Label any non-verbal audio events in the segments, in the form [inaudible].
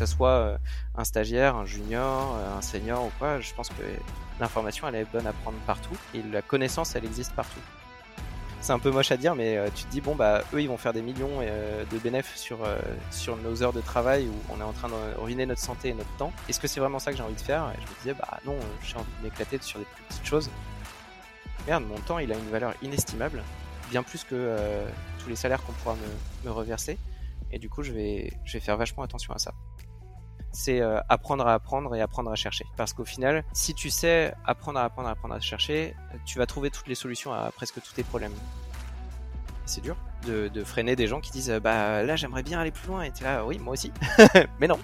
ça soit un stagiaire, un junior, un senior ou quoi, je pense que l'information elle est bonne à prendre partout et la connaissance elle existe partout c'est un peu moche à dire, mais euh, tu te dis, bon, bah, eux, ils vont faire des millions euh, de bénéfices sur, euh, sur nos heures de travail où on est en train de ruiner notre santé et notre temps. Est-ce que c'est vraiment ça que j'ai envie de faire? Et je me disais, bah non, j'ai envie de m'éclater sur des plus petites choses. Merde, mon temps, il a une valeur inestimable, bien plus que tous les salaires qu'on pourra me, me, reverser. Et du coup, je vais, je vais faire vachement attention à ça c'est euh, apprendre à apprendre et apprendre à chercher. Parce qu'au final, si tu sais apprendre à apprendre à apprendre à chercher, tu vas trouver toutes les solutions à presque tous tes problèmes. C'est dur de, freiner des gens qui disent bah là j'aimerais bien aller plus loin. Et tu là oui moi aussi. [laughs] Mais non.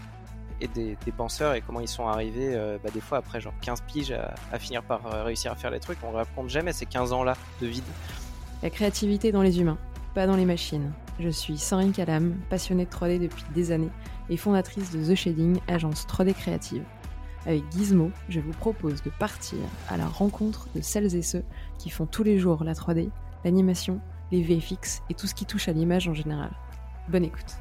Et des, penseurs et comment ils sont arrivés euh, bah, des fois après genre 15 piges à, finir par euh, réussir à faire les trucs on ne raconte jamais ces 15 ans là de vide. La créativité dans les humains pas dans les machines. Je suis Sandrine Calam passionnée de 3D depuis des années et fondatrice de The Shading, agence 3D créative. Avec Gizmo, je vous propose de partir à la rencontre de celles et ceux qui font tous les jours la 3D, l'animation, les VFX et tout ce qui touche à l'image en général. Bonne écoute.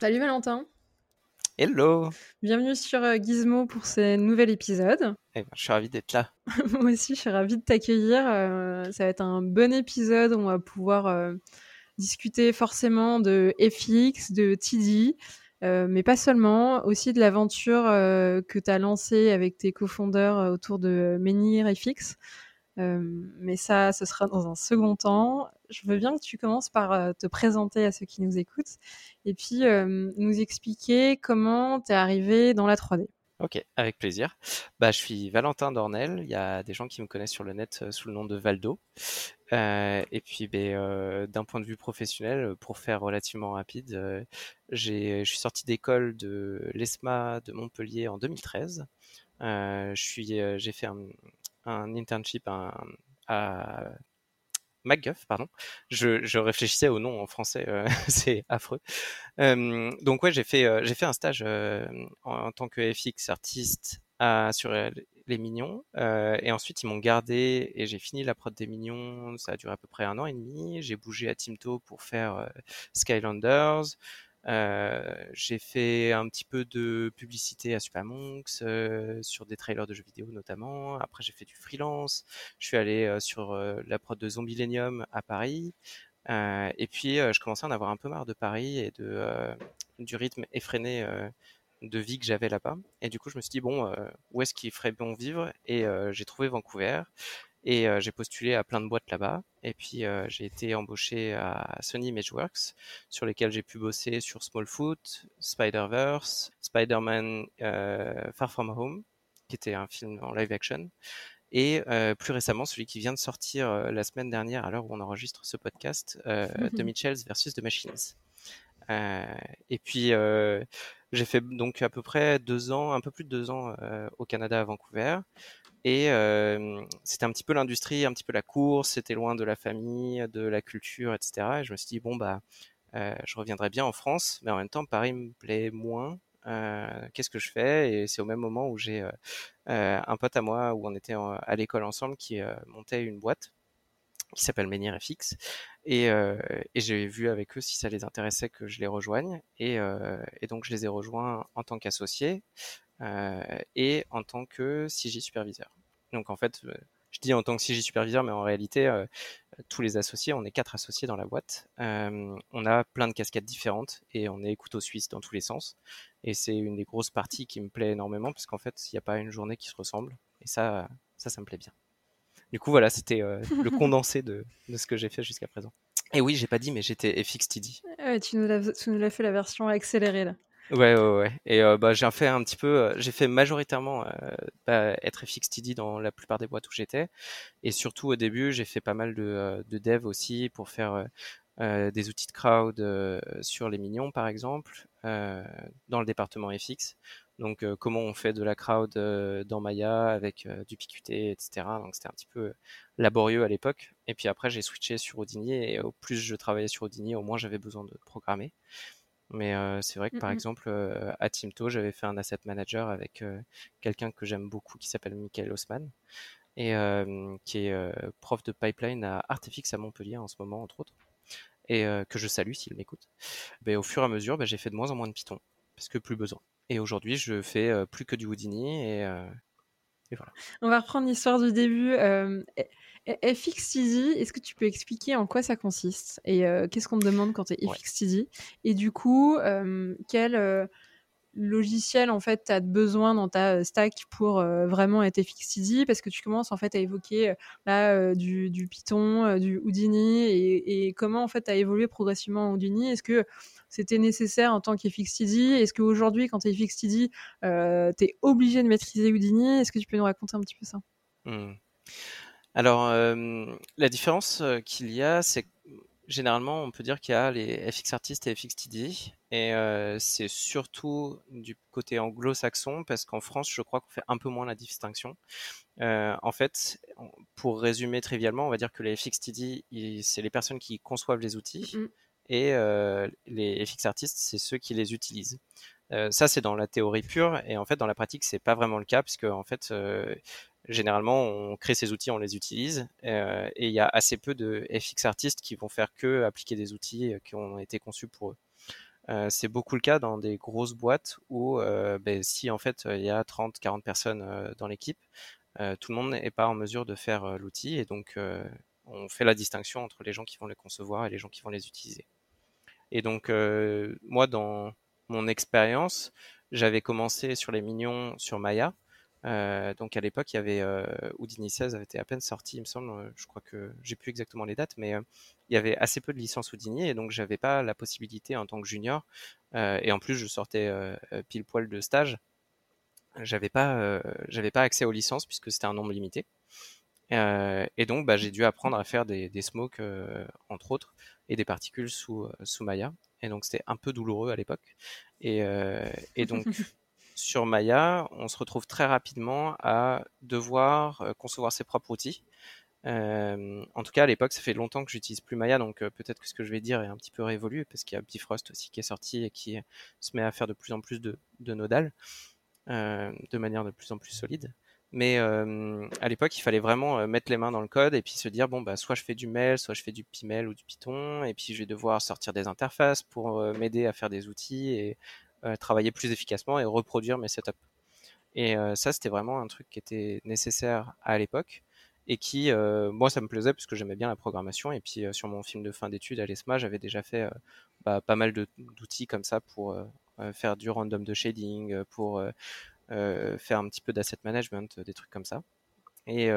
Salut Valentin. Hello. Bienvenue sur euh, Gizmo pour ce nouvel épisode. Eh ben, je suis ravie d'être là. [laughs] Moi aussi, je suis ravie de t'accueillir. Euh, ça va être un bon épisode. On va pouvoir euh, discuter forcément de FX, de TD, mais pas seulement, aussi de l'aventure que tu as lancée avec tes cofondeurs autour de Menhir FX. Mais ça, ce sera dans un second temps. Je veux bien que tu commences par te présenter à ceux qui nous écoutent et puis nous expliquer comment tu es arrivé dans la 3D. Ok, avec plaisir. Bah, je suis Valentin Dornel. Il y a des gens qui me connaissent sur le net sous le nom de Valdo. Et puis, euh, d'un point de vue professionnel, pour faire relativement rapide, je suis sorti d'école de l'ESMA de Montpellier en 2013. je suis, j'ai fait un, un internship à, MacGuff, pardon. Je, réfléchissais au nom en français, euh, [laughs] c'est affreux. Euh, donc ouais, j'ai fait euh, fait un stage en, tant que FX artiste sur les Mignons, et ensuite ils m'ont gardé et j'ai fini la prod des Mignons. Ça a duré à peu près un an et demi. J'ai bougé à Timto pour faire Skylanders. Euh, j'ai fait un petit peu de publicité à Supermonks, euh, sur des trailers de jeux vidéo notamment. Après, j'ai fait du freelance. Je suis allé euh, sur la prod de Zombilenium à Paris. et puis, je commençais à en avoir un peu marre de Paris et de, du rythme effréné de vie que j'avais là-bas. Et du coup, je me suis dit, bon, où est-ce qu'il ferait bon vivre? Et j'ai trouvé Vancouver. Et euh, j'ai postulé à plein de boîtes là-bas. Et puis euh, j'ai été embauché à Sony Imageworks, sur lesquels j'ai pu bosser sur Smallfoot, Spider-Verse, Spider-Man euh, Far From Home, qui était un film en live action. Et plus récemment, celui qui vient de sortir la semaine dernière, à l'heure où on enregistre ce podcast, The Mitchells versus The Machines. et puis j'ai fait donc à peu près deux ans, un peu plus de deux ans au Canada à Vancouver. Et euh, c'était un petit peu l'industrie, un petit peu la course, c'était loin de la famille, de la culture, etc. Et je me suis dit, bon, bah, euh, je reviendrai bien en France, mais en même temps, Paris me plaît moins. Euh, Qu'est-ce que je fais? Et c'est au même moment où j'ai un pote à moi, où on était à l'école ensemble, qui montait une boîte qui s'appelle Menhir FX. Et, et j'ai vu avec eux si ça les intéressait que je les rejoigne. Et, et donc, je les ai rejoints en tant qu'associés. Euh, et en tant que CJ superviseur. Donc en fait, euh, je dis en tant que CJ superviseur, mais en réalité, euh, tous les associés, on est quatre associés dans la boîte. on a plein de casquettes différentes et on est couteau suisse dans tous les sens. Et c'est une des grosses parties qui me plaît énormément parce qu'en fait, il n'y a pas une journée qui se ressemble. Et ça, ça, ça me plaît bien. Du coup, voilà, c'était le [laughs] condensé de, de, ce que j'ai fait jusqu'à présent. Et oui, j'ai pas dit, mais j'étais FXTD. tu nous l'as fait la version accélérée là. Ouais, ouais, ouais. Et euh, bah, j'ai fait un petit peu, euh, j'ai fait majoritairement euh, bah, être FXTD dans la plupart des boîtes où j'étais. Et surtout au début, j'ai fait pas mal de, de dev aussi pour faire des outils de crowd sur les mignons, par exemple, dans le département FX. Donc, comment on fait de la crowd dans Maya avec du PQT, etc. Donc, c'était un petit peu laborieux à l'époque. Et puis après, j'ai switché sur Houdini et au plus je travaillais sur Houdini, au moins j'avais besoin de programmer. Mais euh, c'est vrai que par mmh exemple euh, à Timto, j'avais fait un asset manager avec euh, quelqu'un que j'aime beaucoup qui s'appelle Michael Haussmann. et qui est prof de pipeline à Artefix à Montpellier en ce moment, entre autres, et que je salue s'il m'écoute. Ben, au fur et à mesure, ben, j'ai fait de moins en moins de Python, parce que plus besoin. Et aujourd'hui, je fais plus que du Houdini, et, et, voilà. On va reprendre l'histoire du début. FXTD, est-ce que tu peux expliquer en quoi ça consiste et qu'est-ce qu'on te demande quand tu es FXTD Et du coup, quel logiciel en fait tu as besoin dans ta stack pour vraiment être FXTD parce que tu commences en fait à évoquer là du, Python, du Houdini et, comment en fait tu as évolué progressivement en Houdini. Est-ce que c'était nécessaire en tant qu'FXTD Est-ce qu'aujourd'hui quand tu es FXTD, tu es obligé de maîtriser Houdini? Est-ce que tu peux nous raconter un petit peu ça? Mmh. Alors, la différence qu'il y a, c'est que généralement, on peut dire qu'il y a les FX artistes et FXTD, et c'est surtout du côté anglo-saxon, parce qu'en France, je crois qu'on fait un peu moins la distinction. en fait, pour résumer trivialement, on va dire que les FXTD, c'est les personnes qui conçoivent les outils, mmh et les FX artistes, c'est ceux qui les utilisent. ça, c'est dans la théorie pure, et en fait, dans la pratique, c'est pas vraiment le cas, puisque en fait, généralement, on crée ces outils, on les utilise, euh, et il y a assez peu de FX artistes qui vont faire que appliquer des outils euh, qui ont été conçus pour eux. Euh, c'est beaucoup le cas dans des grosses boîtes où ben, si en fait il y a 30, 40 personnes dans l'équipe, tout le monde n'est pas en mesure de faire l'outil et donc on fait la distinction entre les gens qui vont les concevoir et les gens qui vont les utiliser. Et donc moi dans mon expérience, j'avais commencé sur les mignons sur Maya, euh, donc à l'époque, il y avait euh, Houdini 16 avait été à peine sorti, il me semble. Euh, je crois que j'ai plus exactement les dates, mais il y avait assez peu de licences Houdini et donc j'avais pas la possibilité en tant que junior. et en plus, je sortais pile poil de stage. J'avais pas, j'avais pas accès aux licences puisque c'était un nombre limité. et donc, bah, j'ai dû apprendre à faire des, smokes, entre autres, et des particules sous, sous Maya. Et donc, c'était un peu douloureux à l'époque. Et donc, [laughs] sur Maya, on se retrouve très rapidement à devoir euh, concevoir ses propres outils. Euh, en tout cas, à l'époque, ça fait longtemps que j'utilise plus Maya, donc euh, peut-être que ce que je vais dire est un petit peu révolu, parce qu'il y a Bifrost aussi qui est sorti et qui se met à faire de plus en plus de, de nodal de manière de plus en plus solide. Mais à l'époque, il fallait vraiment mettre les mains dans le code et puis se dire bon bah soit je fais du mail, soit je fais du Pimel ou du Python, et puis je vais devoir sortir des interfaces pour m'aider à faire des outils et travailler plus efficacement et reproduire mes setups. Et euh, ça, c'était vraiment un truc qui était nécessaire à l'époque et qui, euh, moi, ça me plaisait puisque j'aimais bien la programmation. Et puis, sur mon film de fin d'études à l'ESMA, j'avais déjà fait bah, pas mal d'outils comme ça pour faire du random de shading, pour faire un petit peu d'asset management, des trucs comme ça. Et,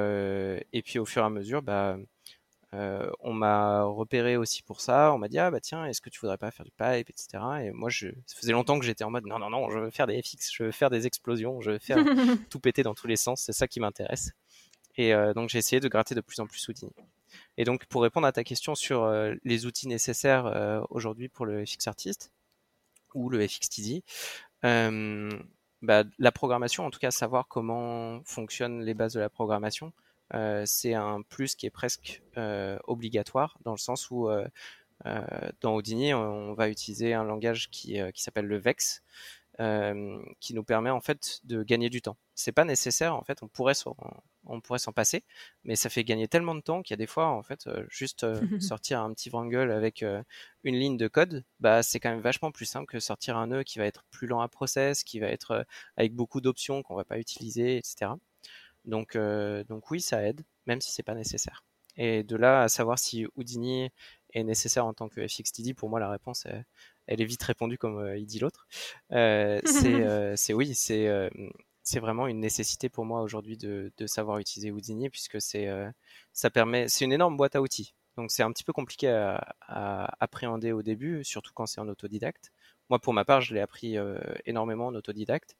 et puis, au fur et à mesure, bah, euh, on m'a repéré aussi pour ça. On m'a dit ah bah tiens, est-ce que tu voudrais pas faire du pipe, etc. Et moi, je, ça faisait longtemps que j'étais en mode non non non, je veux faire des FX, je veux faire des explosions, je veux faire [laughs] tout péter dans tous les sens. C'est ça qui m'intéresse. Et euh, donc j'ai essayé de gratter de plus en plus Houdini. Et donc pour répondre à ta question sur euh, les outils nécessaires aujourd'hui pour le FX Artist ou le FXTD, bah, la programmation, en tout cas savoir comment fonctionnent les bases de la programmation, euh, c'est un plus qui est presque euh, obligatoire dans le sens où euh, dans Houdini, on va utiliser un langage qui, qui s'appelle le VEX, qui nous permet en fait de gagner du temps. C'est pas nécessaire en fait, on pourrait s'en, on pourrait s'en passer, mais ça fait gagner tellement de temps qu'il y a des fois en fait juste [laughs] sortir un petit wrangle avec une ligne de code, bah c'est quand même vachement plus simple que sortir un nœud qui va être plus lent à process, qui va être avec beaucoup d'options qu'on va pas utiliser, etc. Donc, euh, donc oui, ça aide, même si c'est pas nécessaire. Et de là à savoir si Houdini est nécessaire en tant que FXTD, pour moi la réponse est, elle est vite répondue comme euh, il dit l'autre. Euh, c'est [laughs] oui, c'est c'est vraiment une nécessité pour moi aujourd'hui de, de, savoir utiliser Houdini puisque c'est ça permet c'est une énorme boîte à outils. Donc c'est un petit peu compliqué à, à, appréhender au début, surtout quand c'est en autodidacte. Moi pour ma part, je l'ai appris énormément en autodidacte.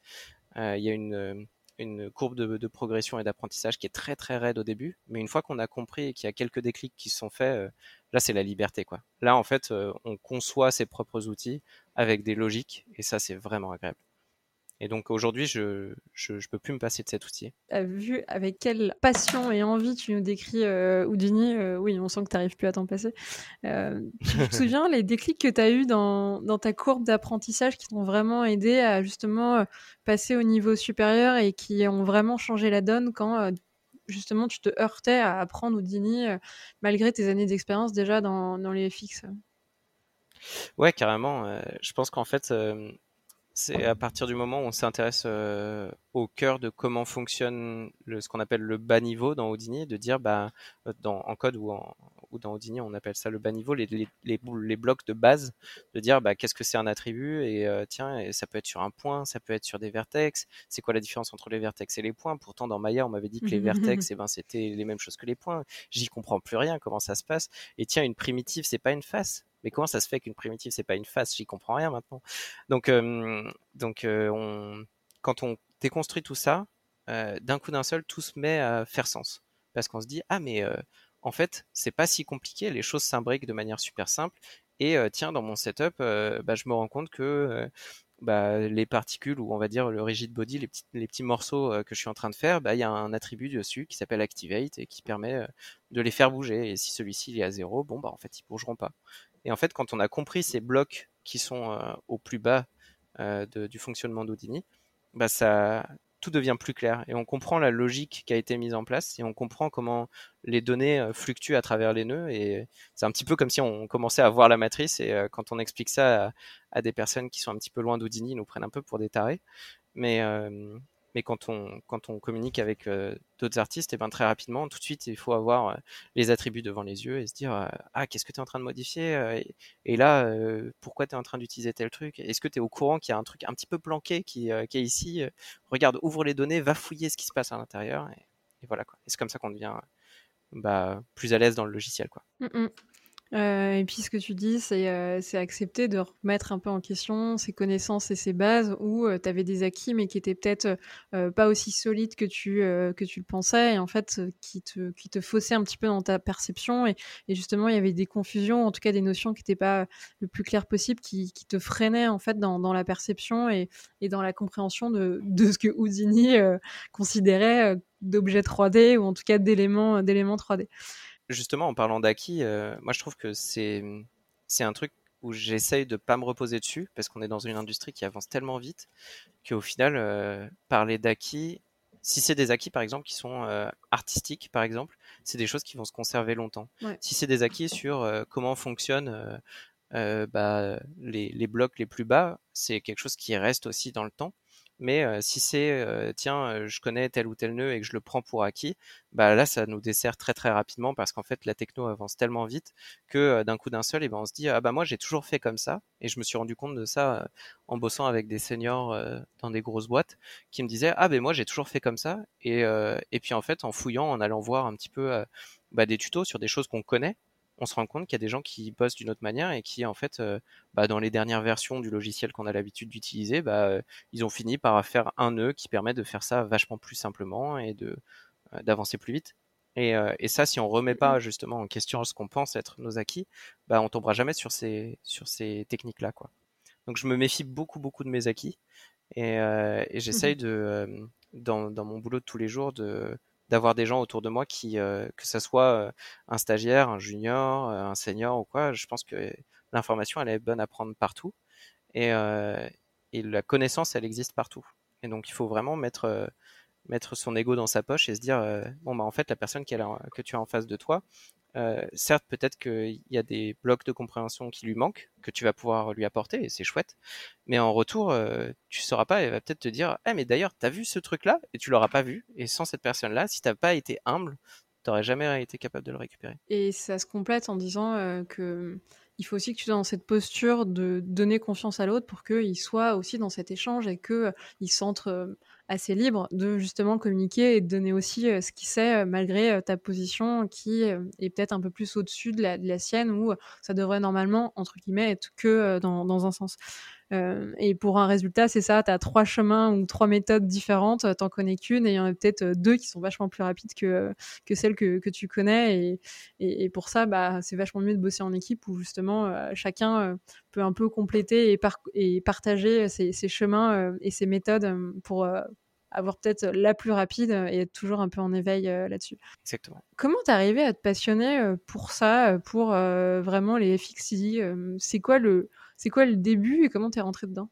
Il y a une une courbe de, progression et d'apprentissage qui est très très raide au début, mais une fois qu'on a compris et qu'il y a quelques déclics qui se sont faits, euh, là c'est la liberté quoi. Là en fait, euh, on conçoit ses propres outils avec des logiques et ça c'est vraiment agréable. Et donc aujourd'hui, je, je, peux plus me passer de cet outil. Vu avec quelle passion et envie tu nous décris euh, Houdini, euh, oui, on sent que tu n'arrives plus à t'en passer. Euh, tu te [laughs] souviens les déclics que tu as eu dans, dans ta courbe d'apprentissage qui t'ont vraiment aidé à justement passer au niveau supérieur et qui ont vraiment changé la donne quand justement tu te heurtais à apprendre Houdini malgré tes années d'expérience déjà dans, dans les FX Ouais, carrément. je pense qu'en fait, c'est à partir du moment où on s'intéresse au cœur de comment fonctionne le, ce qu'on appelle le bas niveau dans Houdini, de dire bah, dans, en code ou, en, ou dans Houdini on appelle ça le bas niveau, les, les, les, blocs de base, de dire bah, qu'est-ce que c'est un attribut et tiens, et ça peut être sur un point, ça peut être sur des vertex, c'est quoi la différence entre les vertex et les points? Pourtant dans Maya on m'avait dit que les [laughs] vertex et eh ben, c'était les mêmes choses que les points, j'y comprends plus rien, comment ça se passe. Et tiens, une primitive c'est pas une face, mais comment ça se fait qu'une primitive c'est pas une face? J'y comprends rien maintenant. Donc, donc on, quand on déconstruit tout ça, d'un coup d'un seul, tout se met à faire sens. Parce qu'on se dit ah mais en fait c'est pas si compliqué, les choses s'imbriquent de manière super simple. Et tiens dans mon setup, bah, je me rends compte que bah, les particules ou on va dire le rigid body, les petits, morceaux que je suis en train de faire, bah, il y a un attribut dessus qui s'appelle activate et qui permet de les faire bouger. Et si celui-ci est à zéro, bon bah en fait ils bougeront pas. Et en fait, quand on a compris ces blocs qui sont euh, au plus bas euh, du fonctionnement d'Houdini, bah ça, tout devient plus clair et on comprend la logique qui a été mise en place et on comprend comment les données euh, fluctuent à travers les nœuds et c'est un petit peu comme si on commençait à voir la matrice et quand on explique ça à, des personnes qui sont un petit peu loin d'Houdini, ils nous prennent un peu pour des tarés. Mais, mais quand on, quand on communique avec euh, d'autres artistes, et eh ben très rapidement, tout de suite, il faut avoir euh, les attributs devant les yeux et se dire euh, Ah, qu'est-ce que tu es en train de modifier et, là, pourquoi tu es en train d'utiliser tel truc? Est-ce que tu es au courant qu'il y a un truc un petit peu planqué qui, est ici Regarde, ouvre les données, va fouiller ce qui se passe à l'intérieur. Et, voilà, quoi. C'est comme ça qu'on devient bah, plus à l'aise dans le logiciel. Quoi. Mmh. Euh, et puis ce que tu dis, c'est euh, accepter de remettre un peu en question ses connaissances et ses bases où euh, tu avais des acquis mais qui étaient peut-être euh, pas aussi solides que tu, euh, que tu le pensais et en fait qui te, qui te faussaient un petit peu dans ta perception. Et, et justement il y avait des confusions, en tout cas des notions qui n'étaient pas le plus claires possible, qui, qui te freinaient en fait dans, dans la perception et, et dans la compréhension de, de ce que Houdini considérait d'objets 3D ou en tout cas d'éléments 3D justement, en parlant d'acquis, euh, moi je trouve que c'est c'est un truc où j'essaye de pas me reposer dessus parce qu'on est dans une industrie qui avance tellement vite qu'au final, euh, parler d'acquis, si c'est des acquis par exemple qui sont euh, artistiques par exemple, c'est des choses qui vont se conserver longtemps. Si c'est des acquis sur comment fonctionnent bah, les, les blocs les plus bas, c'est quelque chose qui reste aussi dans le temps. Mais si c'est tiens, je connais tel ou tel nœud et que je le prends pour acquis, bah là ça nous dessert très très rapidement parce qu'en fait la techno avance tellement vite que d'un coup d'un seul, et ben on se dit ah bah moi j'ai toujours fait comme ça et je me suis rendu compte de ça en bossant avec des seniors dans des grosses boîtes qui me disaient ah ben moi j'ai toujours fait comme ça et puis en fait en fouillant, en allant voir un petit peu bah, des tutos sur des choses qu'on connaît on se rend compte qu'il y a des gens qui bossent d'une autre manière et qui, en fait, euh, bah, dans les dernières versions du logiciel qu'on a l'habitude d'utiliser, bah, euh, ils ont fini par faire un nœud qui permet de faire ça vachement plus simplement et de euh, d'avancer plus vite. Et, et, ça, si on remet pas justement en question ce qu'on pense être nos acquis, bah, on tombera jamais sur ces sur ces techniques-là, quoi. Donc, je me méfie beaucoup beaucoup de mes acquis et, et j'essaye mmh de dans, dans mon boulot de tous les jours de d'avoir des gens autour de moi qui, euh, que ça soit euh, un stagiaire, un junior, euh, un senior ou quoi, je pense que l'information elle est bonne à prendre partout et, la connaissance elle existe partout. Et donc il faut vraiment mettre son ego dans sa poche et se dire bon bah en fait la personne que tu as en face de toi euh, certes, peut-être qu'il y a des blocs de compréhension qui lui manquent, que tu vas pouvoir lui apporter, et c'est chouette. Mais en retour, euh, tu sauras pas, elle va peut-être te dire, eh, mais d'ailleurs, t'as vu ce truc-là, et tu l'auras pas vu. Et sans cette personne-là, si t'as pas été humble, t'aurais jamais été capable de le récupérer. Et ça se complète en disant euh, que il faut aussi que tu sois dans cette posture de donner confiance à l'autre pour qu'il soit aussi dans cet échange et qu'il il s'entre assez libre de justement communiquer et de donner aussi euh, ce qu'il sait euh, malgré euh, ta position qui est peut-être un peu plus au-dessus de la, sienne où ça devrait normalement, entre guillemets, être que dans un sens. Euh, et pour un résultat, c'est ça, tu as trois chemins ou trois méthodes différentes, t'en connais qu'une, et il y en a peut-être deux qui sont vachement plus rapides que, que celles que, que tu connais. Et, et, et, pour ça, bah, c'est vachement mieux de bosser en équipe où justement euh, chacun euh, peut un peu compléter et, et partager ses, ses chemins et ses méthodes pour avoir peut-être la plus rapide et être toujours un peu en éveil là-dessus. Exactement. Comment t'es arrivé à te passionner pour ça, pour vraiment les FXCD C'est quoi le c'est quoi le début et comment t'es rentré dedans?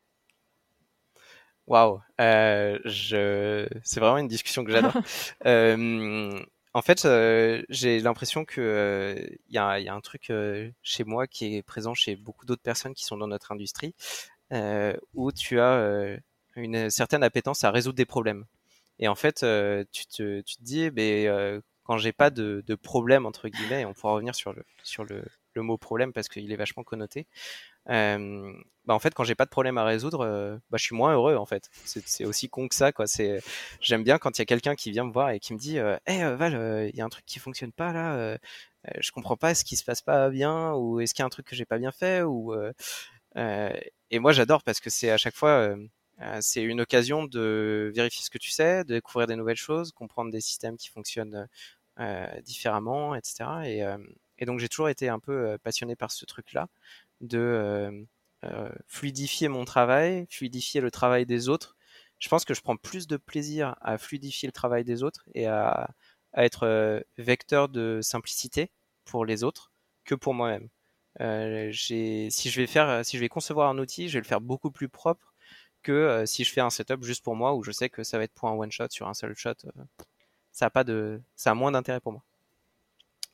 Waouh, euh, je... c'est vraiment une discussion que j'adore. [laughs] euh, en fait, euh, j'ai l'impression que il euh, y, a, y, a, un truc euh, chez moi qui est présent chez beaucoup d'autres personnes qui sont dans notre industrie, où tu as une certaine appétence à résoudre des problèmes. Et en fait, tu te, tu, te, dis, eh ben, quand j'ai pas de, de, problème entre guillemets, et on pourra revenir sur le sur le, le mot problème parce qu'il est vachement connoté. Euh, bah en fait, quand j'ai pas de problème à résoudre, euh, bah, je suis moins heureux en fait. C'est aussi con que ça, quoi. C'est, j'aime bien quand il y a quelqu'un qui vient me voir et qui me dit, euh, Val, il y a un truc qui fonctionne pas là. je comprends pas, est-ce qui se passe pas bien ou est-ce qu'il y a un truc que j'ai pas bien fait ou et moi j'adore parce que c'est à chaque fois c'est une occasion de vérifier ce que tu sais, de découvrir des nouvelles choses, comprendre des systèmes qui fonctionnent différemment, etc. Et, et donc j'ai toujours été un peu passionné par ce truc-là de euh, euh, fluidifier mon travail, fluidifier le travail des autres. Je pense que je prends plus de plaisir à fluidifier le travail des autres et à, être euh, vecteur de simplicité pour les autres que pour moi-même. Euh, si je vais faire, si je vais concevoir un outil, je vais le faire beaucoup plus propre que si je fais un setup juste pour moi où je sais que ça va être pour un one shot sur un seul shot. ça a pas de, ça a moins d'intérêt pour moi.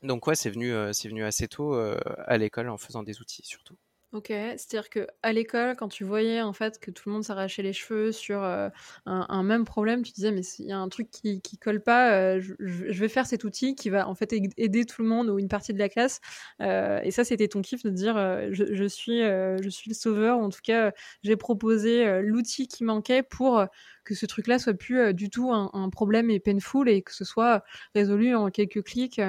Donc ouais, c'est venu, euh, c'est venu assez tôt euh, à l'école en faisant des outils surtout. Ok, c'est-à-dire que à l'école, quand tu voyais en fait que tout le monde s'arrachait les cheveux sur euh, un, même problème, tu disais mais il y a un truc qui, qui colle pas, je, vais faire cet outil qui va en fait aider tout le monde ou une partie de la classe. et ça, c'était ton kiff de dire je, suis je suis le sauveur ou en tout cas j'ai proposé l'outil qui manquait pour que ce truc-là soit plus du tout un, un, problème et painful et que ce soit résolu en quelques clics.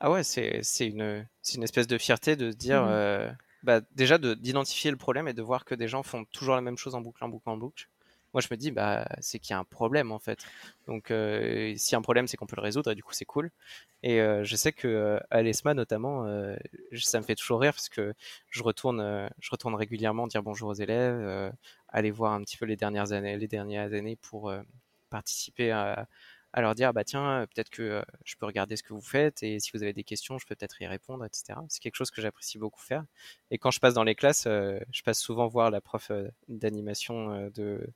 Ah ouais, c'est c'est une c'est une espèce de fierté de se dire mmh euh, bah déjà d'identifier le problème et de voir que des gens font toujours la même chose en boucle en boucle en boucle. Moi je me dis bah c'est qu'il y a un problème en fait. Donc euh, s'il y a un problème c'est qu'on peut le résoudre et du coup c'est cool. Et euh, je sais que à l'ESMA notamment ça me fait toujours rire parce que je retourne je retourne régulièrement dire bonjour aux élèves, aller voir un petit peu les dernières années les dernières années pour participer à à leur dire bah tiens peut-être que euh, je peux regarder ce que vous faites et si vous avez des questions je peux peut-être y répondre etc c'est quelque chose que j'apprécie beaucoup faire. Et quand je passe dans les classes euh, je passe souvent voir la prof euh, d'animation de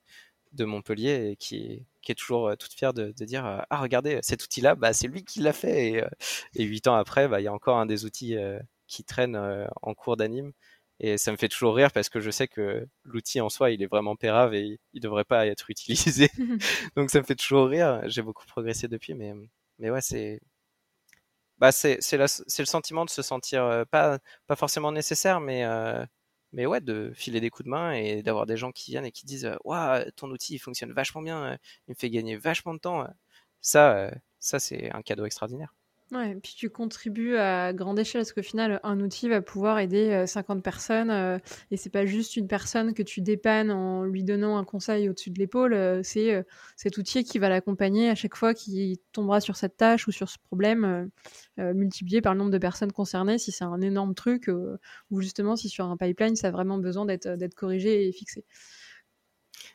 de Montpellier et qui, est toujours toute fière de, de dire ah regardez cet outil là bah c'est lui qui l'a fait! Et huit ans après bah il y a encore un des outils qui traîne en cours d'anime et ça me fait toujours rire parce que je sais que l'outil en soi, il est vraiment pérave et il devrait pas être utilisé. [laughs] [laughs] Donc ça me fait toujours rire. J'ai beaucoup progressé depuis, mais, mais ouais, c'est, bah, c'est, c'est, c'est le sentiment de se sentir euh, pas, pas forcément nécessaire, mais, euh, mais ouais, de filer des coups de main et d'avoir des gens qui viennent et qui disent, waouh, ton outil, il fonctionne vachement bien, il me fait gagner vachement de temps. Ça, ça, c'est un cadeau extraordinaire. Et puis tu contribues à grande échelle, parce qu'au final, un outil va pouvoir aider 50 personnes, euh, et c'est pas juste une personne que tu dépannes en lui donnant un conseil au-dessus de l'épaule, c'est cet outil qui va l'accompagner à chaque fois qu'il tombera sur cette tâche ou sur ce problème, multiplié par le nombre de personnes concernées, si c'est un énorme truc, ou justement si sur un pipeline, ça a vraiment besoin d'être corrigé et fixé.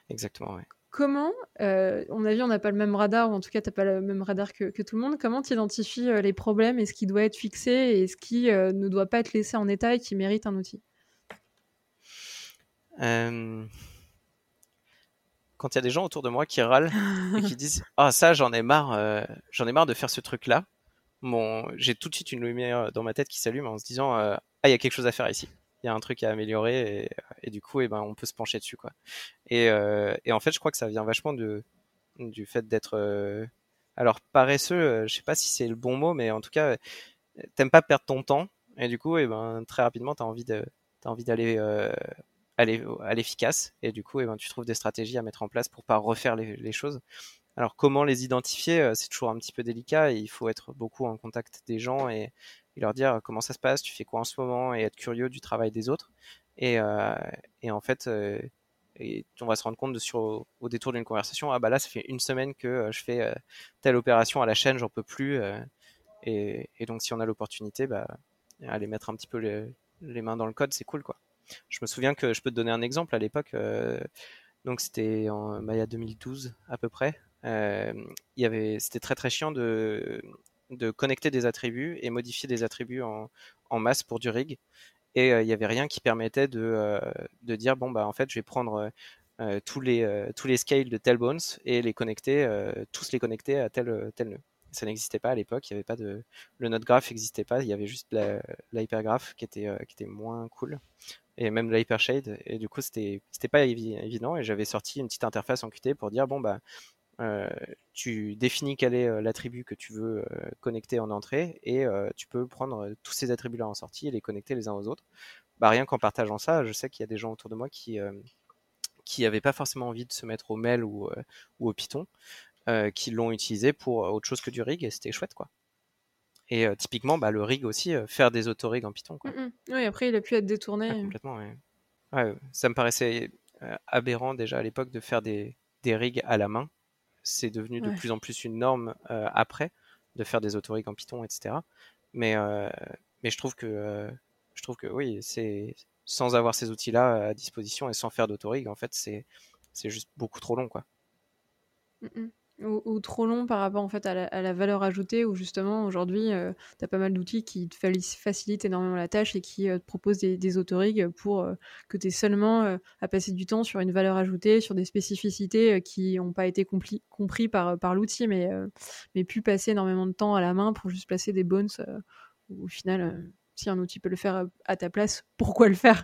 Exactement, ouais comment, euh, on a vu, on n'a pas le même radar, ou en tout cas, tu n'as pas le même radar que, tout le monde, comment tu identifies euh, les problèmes et ce qui doit être fixé et ce qui euh, ne doit pas être laissé en état et qui mérite un outil? Quand il y a des gens autour de moi qui râlent et qui [laughs] disent Ah, ça, j'en ai marre, j'en ai marre de faire ce truc-là, bon, j'ai tout de suite une lumière dans ma tête qui s'allume en se disant Ah, il y a quelque chose à faire ici il y a un truc à améliorer et, du coup, eh ben, on peut se pencher dessus, quoi. Et, euh, et, en fait, je crois que ça vient vachement de, du fait d'être, euh, alors paresseux, euh, je sais pas si c'est le bon mot, mais en tout cas, t'aimes pas perdre ton temps et du coup, eh ben, très rapidement, de, as envie d'aller aller à l'efficace et du coup, eh ben, tu trouves des stratégies à mettre en place pour pas refaire les, les choses. Alors comment les identifier, c'est toujours un petit peu délicat et il faut être beaucoup en contact des gens et, leur dire comment ça se passe, tu fais quoi en ce moment, et être curieux du travail des autres. Et, euh, en fait, euh, on va se rendre compte au, détour d'une conversation, ah bah là, ça fait une semaine que euh, je fais telle opération à la chaîne, j'en peux plus. Et, donc, si on a l'opportunité, bah, aller mettre un petit peu les, mains dans le code, c'est cool, quoi. Je me souviens que je peux te donner un exemple à l'époque. donc, c'était en Maya 2012 à peu près. Il y avait, c'était très très chiant de de connecter des attributs et modifier des attributs en, masse pour du rig. Et euh, il n'y avait rien qui permettait de, euh, de, dire bon bah en fait je vais prendre tous les tous les scales de tel bones et les connecter, tous les connecter à tel tel nœud. Ça n'existait pas à l'époque, il y avait pas de le node graph n'existait pas, il y avait juste l'hypergraph qui était qui était moins cool et même l'hypershade et du coup c'était c'était pas évident et j'avais sorti une petite interface en Qt pour dire bon bah euh, tu définis quel est euh, l'attribut que tu veux euh, connecter en entrée et tu peux prendre tous ces attributs-là en sortie et les connecter les uns aux autres. Bah, rien qu'en partageant ça, je sais qu'il y a des gens autour de moi qui qui n'avaient pas forcément envie de se mettre au mail ou, ou au Python, qui l'ont utilisé pour autre chose que du rig et c'était chouette quoi. Et typiquement, bah, le rig aussi, faire des autorigs en Python. Quoi. Mm, mm. Oui, après, il a pu être détourné. Ah, complètement, ouais. Ça me paraissait aberrant déjà à l'époque de faire des, des rigs à la main c'est devenu de plus en plus une norme euh, après de faire des autoriques en Python, etc. Mais, euh, mais je trouve que euh, je trouve que oui, c'est sans avoir ces outils-là à disposition et sans faire d'autorig, en fait, c'est c'est juste beaucoup trop long, quoi. Mmh ou, trop long par rapport en fait à la, valeur ajoutée où justement aujourd'hui euh, tu as pas mal d'outils qui te facilitent énormément la tâche et qui euh, te proposent des, des pour euh, que tu aies seulement à passer du temps sur une valeur ajoutée, sur des spécificités qui n'ont pas été compris, compris par, l'outil mais, mais pu passer énormément de temps à la main pour juste placer des bones au final si un outil peut le faire à ta place, pourquoi le faire?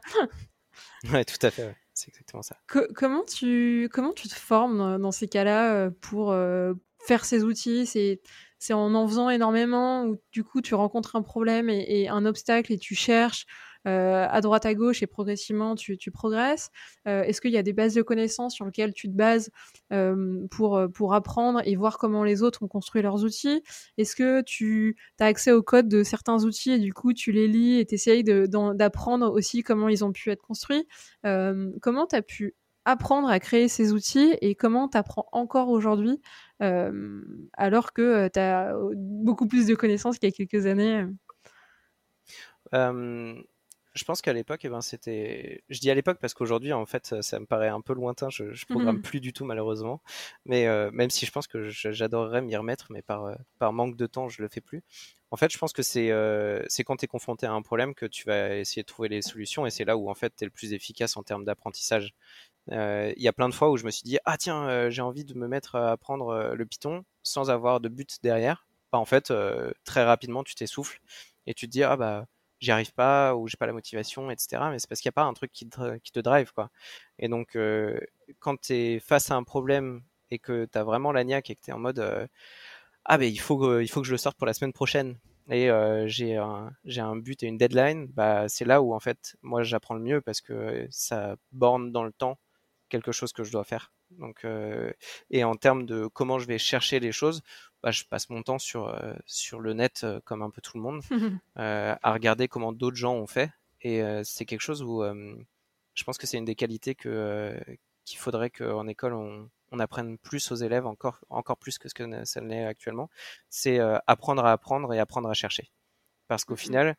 Ouais, tout à fait c'est exactement ça. comment, tu, comment tu te formes dans, ces cas-là euh, pour euh, faire ces outils? C'est c'est en en faisant énormément ou du coup tu rencontres un problème et un obstacle et tu cherches euh, à droite à gauche et progressivement tu, progresses. Euh, Est-ce qu'il y a des bases de connaissances sur lesquelles tu te bases euh, pour, pour apprendre et voir comment les autres ont construit leurs outils? Est-ce que tu as accès au code de certains outils et du coup tu les lis et tu essayes d'apprendre aussi comment ils ont pu être construits? Comment tu as pu apprendre à créer ces outils et comment tu apprends encore aujourd'hui alors que tu as beaucoup plus de connaissances qu'il y a quelques années? Je pense qu'à l'époque, eh ben, c'était. Je dis à l'époque parce qu'aujourd'hui, en fait, ça me paraît un peu lointain. Je, je programme mhm. plus du tout, malheureusement. Mais euh, même si je pense que j'adorerais m'y remettre, mais par, euh, par manque de temps, je le fais plus. En fait, je pense que c'est euh, quand tu es confronté à un problème que tu vas essayer de trouver les solutions et c'est là où en fait tu es le plus efficace en termes d'apprentissage. Il y a plein de fois où je me suis dit ah tiens j'ai envie de me mettre à apprendre le Python sans avoir de but derrière. Bah, en fait très rapidement tu t'essouffles et tu te dis ah bah j'y arrive pas ou j'ai pas la motivation, etc. Mais c'est parce qu'il n'y a pas un truc qui te, qui te drive, quoi. Et donc, euh, quand tu es face à un problème et que tu as vraiment la niaque et que tu es en mode euh, Ah, ben il faut, il faut que je le sorte pour la semaine prochaine et euh, j'ai un, un but et une deadline, bah, c'est là où en fait, moi j'apprends le mieux parce que ça borne dans le temps quelque chose que je dois faire. Donc, et en termes de comment je vais chercher les choses, bah, je passe mon temps sur, euh, sur le net, euh, comme un peu tout le monde, [laughs] euh, à regarder comment d'autres gens ont fait. Et c'est quelque chose où je pense que c'est une des qualités que, qu'il faudrait qu'en école, on, on, apprenne plus aux élèves, encore, encore plus que ce que ça l'est actuellement. C'est apprendre à apprendre et apprendre à chercher. Parce qu'au mmh final,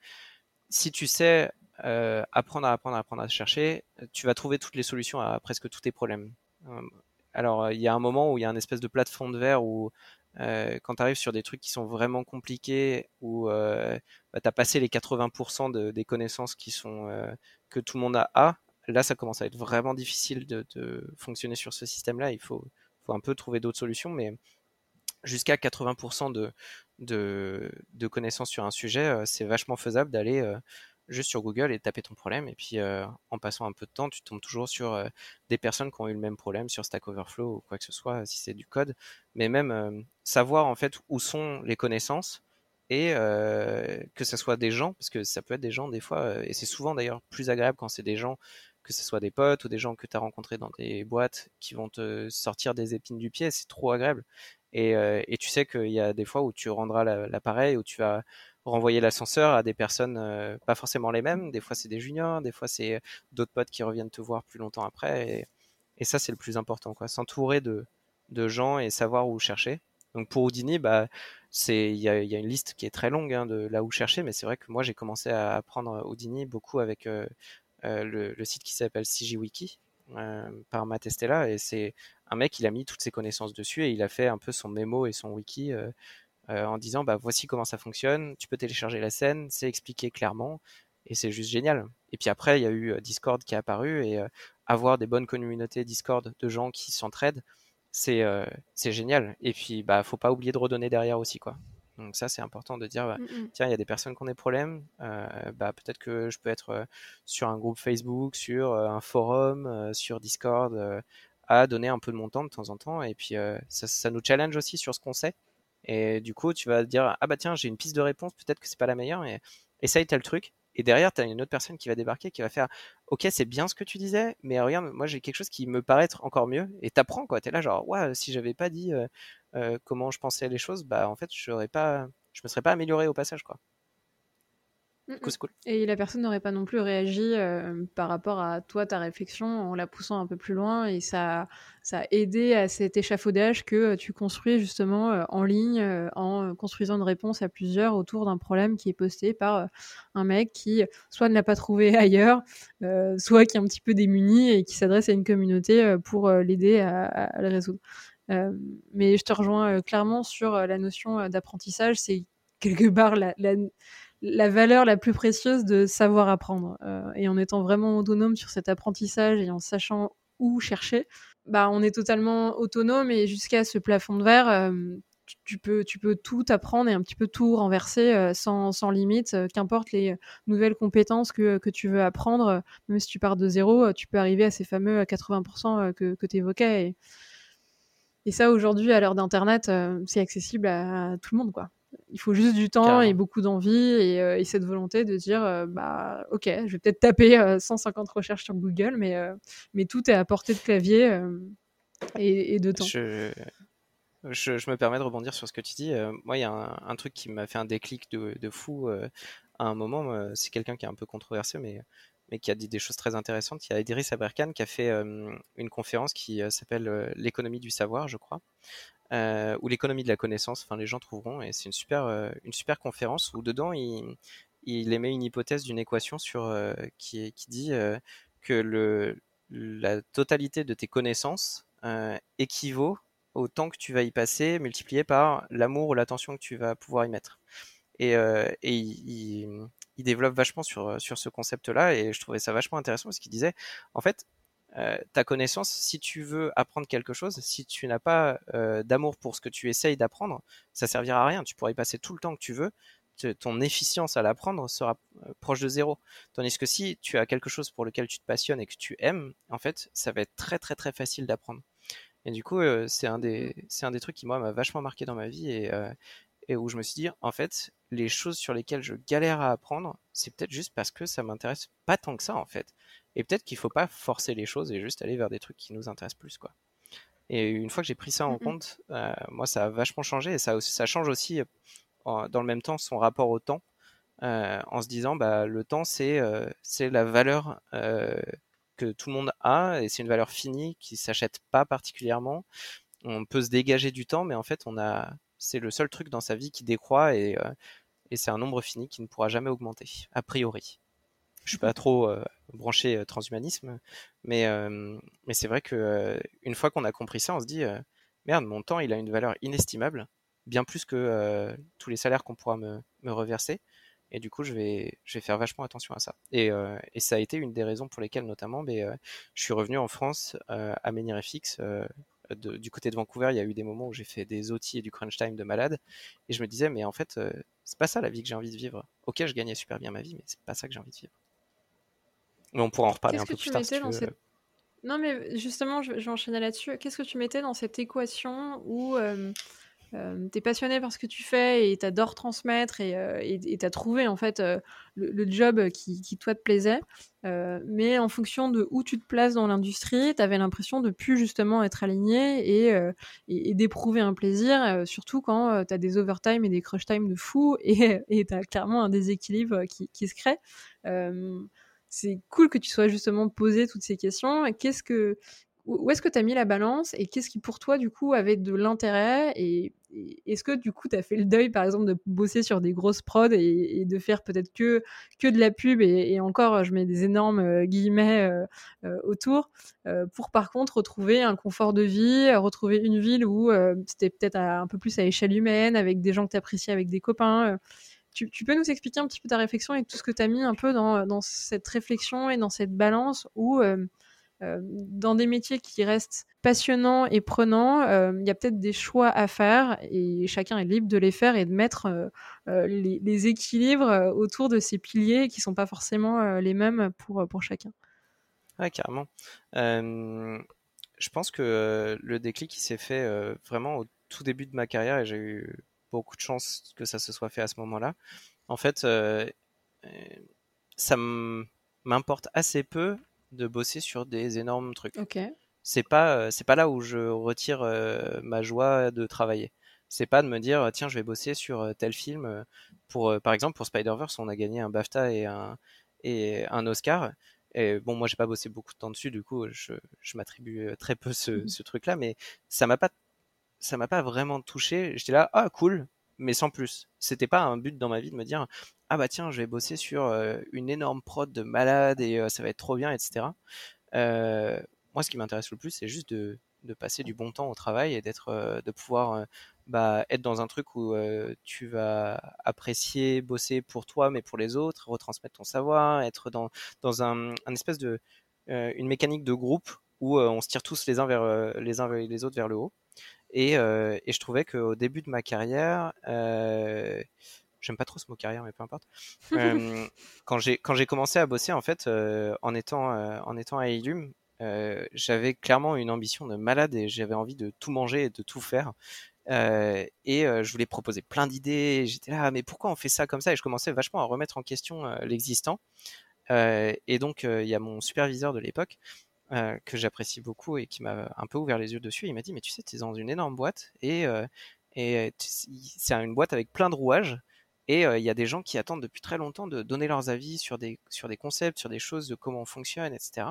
si tu sais apprendre à apprendre à apprendre à chercher, tu vas trouver toutes les solutions à presque tous tes problèmes. Alors, il y a un moment où il y a une espèce de plateforme de verre où euh, quand tu arrives sur des trucs qui sont vraiment compliqués, où euh, bah, tu as passé les 80% de, des connaissances qui sont, euh, que tout le monde a, a, là ça commence à être vraiment difficile de, fonctionner sur ce système-là. Il faut, un peu trouver d'autres solutions, mais jusqu'à 80% de, connaissances sur un sujet, c'est vachement faisable d'aller juste sur Google et taper ton problème. Et puis, euh, en passant un peu de temps, tu tombes toujours sur euh, des personnes qui ont eu le même problème sur Stack Overflow ou quoi que ce soit, si c'est du code. Mais même euh, savoir en fait où sont les connaissances et que ce soit des gens, parce que ça peut être des gens des fois, et c'est souvent d'ailleurs plus agréable quand c'est des gens, que ce soit des potes ou des gens que tu as rencontrés dans des boîtes qui vont te sortir des épines du pied, c'est trop agréable. Et, et, tu sais qu'il y a des fois où tu rendras l'appareil, où tu vas renvoyer l'ascenseur à des personnes euh, pas forcément les mêmes. Des fois, c'est des juniors, des fois, c'est d'autres potes qui reviennent te voir plus longtemps après. Et, ça, c'est le plus important, quoi. S'entourer de, gens et savoir où chercher. Donc pour Houdini, bah, c'est il y a, une liste qui est très longue hein, de là où chercher, mais c'est vrai que moi j'ai commencé à apprendre Houdini beaucoup avec euh, euh, le, site qui s'appelle CJWiki euh, par Matt Estella et c'est un mec il a mis toutes ses connaissances dessus et il a fait un peu son mémo et son wiki euh, en disant bah voici comment ça fonctionne, tu peux télécharger la scène, c'est expliqué clairement et c'est juste génial. Et puis après, il y a eu Discord qui est apparu et avoir des bonnes communautés Discord de gens qui s'entraident, c'est c'est génial. Et puis, bah, faut pas oublier de redonner derrière aussi, quoi. Donc ça, c'est important de dire, bah, mmh, mmh. tiens, il y a des personnes qui ont des problèmes, bah, peut-être que je peux être sur un groupe Facebook, sur un forum, sur Discord, à donner un peu de mon temps de temps en temps. Et puis ça, ça, nous challenge aussi sur ce qu'on sait. Et du coup, tu vas dire, ah bah tiens, j'ai une piste de réponse, peut-être que c'est pas la meilleure, mais essaye tel truc. Et derrière, tu as une autre personne qui va débarquer, qui va faire Ok, c'est bien ce que tu disais, mais regarde, moi j'ai quelque chose qui me paraît être encore mieux. Et t'apprends, quoi. T'es là, genre, ouais, si j'avais pas dit euh, euh, comment je pensais les choses, bah en fait, je pas, je me serais pas amélioré au passage, quoi. Mmh, mmh. Et la personne n'aurait pas non plus réagi euh, par rapport à toi, ta réflexion, en la poussant un peu plus loin. Et ça, ça a aidé à cet échafaudage que euh, tu construis justement euh, en ligne, en construisant une réponse à plusieurs autour d'un problème qui est posté par un mec qui soit ne l'a pas trouvé [laughs] ailleurs, soit qui est un petit peu démuni et qui s'adresse à une communauté pour l'aider à, le résoudre. mais je te rejoins clairement sur la notion d'apprentissage. C'est quelque part la la valeur la plus précieuse de savoir apprendre. Euh, et en étant vraiment autonome sur cet apprentissage et en sachant où chercher, bah, on est totalement autonome et jusqu'à ce plafond de verre, euh, tu, peux, tu peux tout apprendre et un petit peu tout renverser euh, sans, sans, limite, qu'importe les nouvelles compétences que, que, tu veux apprendre, même si tu pars de zéro, tu peux arriver à ces fameux 80% que, que tu évoquais. Et, et ça, aujourd'hui, à l'heure d'Internet, c'est accessible à, à, tout le monde, quoi. Il faut juste du temps et beaucoup d'envie et, cette volonté de dire bah ok, je vais peut-être taper 150 recherches sur Google, mais, mais tout est à portée de clavier et, de temps. Je... Je, me permets de rebondir sur ce que tu dis. moi, il y a un, truc qui m'a fait un déclic de, fou à un moment. c'est quelqu'un qui est un peu controversé, mais, mais qui a dit des choses très intéressantes. Il y a Idriss Aberkan qui a fait une conférence qui s'appelle L'économie du savoir, je crois, euh, ou l'économie de la connaissance. Enfin, les gens trouveront. Et c'est une super, euh, une super conférence où dedans il, il émet une hypothèse d'une équation sur euh, qui, qui dit que le, la totalité de tes connaissances équivaut au temps que tu vas y passer multiplié par l'amour ou l'attention que tu vas pouvoir y mettre. Et, et il, il, développe vachement sur, sur ce concept-là et je trouvais ça vachement intéressant parce qu'il disait, en fait, euh, ta connaissance, si tu veux apprendre quelque chose, si tu n'as pas euh, d'amour pour ce que tu essayes d'apprendre, ça servira à rien. Tu pourrais y passer tout le temps que tu veux. ton efficience à l'apprendre sera euh, proche de zéro. Tandis que si tu as quelque chose pour lequel tu te passionnes et que tu aimes, en fait, ça va être très très très facile d'apprendre. Et du coup, c'est un des un des trucs qui moi m'a vachement marqué dans ma vie et, et où je me suis dit en fait les choses sur lesquelles je galère à apprendre, c'est peut-être juste parce que ça m'intéresse pas tant que ça en fait. Et peut-être qu'il faut pas forcer les choses et juste aller vers des trucs qui nous intéressent plus, quoi. Et une fois que j'ai pris ça en compte, euh, moi, ça a vachement changé et ça, ça change aussi, dans le même temps, son rapport au temps, euh, en se disant, bah, le temps, c'est euh, c'est la valeur que tout le monde a et c'est une valeur finie qui s'achète pas particulièrement. On peut se dégager du temps, mais en fait, on a, c'est le seul truc dans sa vie qui décroît et, et c'est un nombre fini qui ne pourra jamais augmenter, a priori je suis pas trop euh, branché euh, transhumanisme, mais, euh, mais c'est vrai que une fois qu'on a compris ça, on se dit merde, mon temps il a une valeur inestimable, bien plus que tous les salaires qu'on pourra me, me, reverser. Et du coup, je vais, je vais faire vachement attention à ça. Et, et ça a été une des raisons pour lesquelles, notamment, mais, ben, je suis revenu en France à MenirFX. du côté de Vancouver, il y a eu des moments où j'ai fait des OT et du crunch time de malade. Et je me disais, mais en fait, c'est pas ça la vie que j'ai envie de vivre. Ok, je gagnais super bien ma vie, mais c'est pas ça que j'ai envie de vivre. Mais on pourra en reparler un peu plus tard. Non, mais justement, je, vais enchaîner là-dessus. Qu'est-ce que tu mettais dans cette équation où euh, euh, tu es passionné par ce que tu fais et tu adores transmettre et euh, tu as trouvé en fait le, job qui, toi te plaisait, mais en fonction de où tu te places dans l'industrie, tu avais l'impression de plus justement être aligné et, et, d'éprouver un plaisir, surtout quand tu as des overtime et des crush time de fou et [laughs] tu as clairement un déséquilibre qui, qui se crée c'est cool que tu sois justement posé toutes ces questions. Qu'est-ce que, où est-ce que tu as mis la balance et qu'est-ce qui pour toi du coup avait de l'intérêt et, est-ce que du coup tu as fait le deuil par exemple de bosser sur des grosses prods et, de faire peut-être que, que de la pub et, encore je mets des énormes euh, guillemets euh, euh, autour pour par contre retrouver un confort de vie, retrouver une ville où c'était peut-être un peu plus à échelle humaine avec des gens que tu apprécies avec des copains tu, peux nous expliquer un petit peu ta réflexion et tout ce que tu as mis un peu dans, cette réflexion et dans cette balance où euh, dans des métiers qui restent passionnants et prenants, euh, il y a peut-être des choix à faire et chacun est libre de les faire et de mettre euh, les, équilibres autour de ces piliers qui sont pas forcément les mêmes pour, pour chacun. Ouais, carrément. je pense que le déclic s'est fait vraiment au tout début de ma carrière et j'ai eu beaucoup de chance que ça se soit fait à ce moment-là. En fait, ça m'importe assez peu de bosser sur des énormes trucs. C'est pas euh, c'est pas là où je retire euh, ma joie de travailler. C'est pas de me dire tiens je vais bosser sur euh, tel film pour par exemple pour Spider-Verse on a gagné un BAFTA et un et un Oscar. Et bon moi j'ai pas bossé beaucoup de temps dessus du coup je, je m'attribue très peu ce, mhm. ce truc là mais ça m'a pas ça m'a pas vraiment touché. J'étais là ah cool mais sans plus. C'était pas un but dans ma vie de me dire ah bah tiens, je vais bosser sur euh, une énorme prod de malade et euh, ça va être trop bien, etc. Euh, moi, ce qui m'intéresse le plus, c'est juste de, passer du bon temps au travail et d'être, de pouvoir bah, être dans un truc où tu vas apprécier, bosser pour toi, mais pour les autres, retransmettre ton savoir, être dans, dans espèce de une mécanique de groupe où on se tire tous les uns vers les uns les autres vers le haut. Et, et je trouvais qu'au début de ma carrière, j'aime pas trop ce mot carrière, mais peu importe. [laughs] euh, quand j'ai quand j'ai commencé à bosser en fait, euh, en étant euh, en étant à Illum, euh, j'avais clairement une ambition de malade et j'avais envie de tout manger et de tout faire. et je voulais proposer plein d'idées. J'étais là, mais pourquoi on fait ça comme ça? Et je commençais vachement à remettre en question l'existant. et donc il y a mon superviseur de l'époque que j'apprécie beaucoup et qui m'a un peu ouvert les yeux dessus. Il m'a dit, mais tu sais, tu es dans une énorme boîte et et c'est une boîte avec plein de rouages et il y a des gens qui attendent depuis très longtemps de donner leurs avis sur des, sur des concepts, sur des choses, de comment on fonctionne, etc.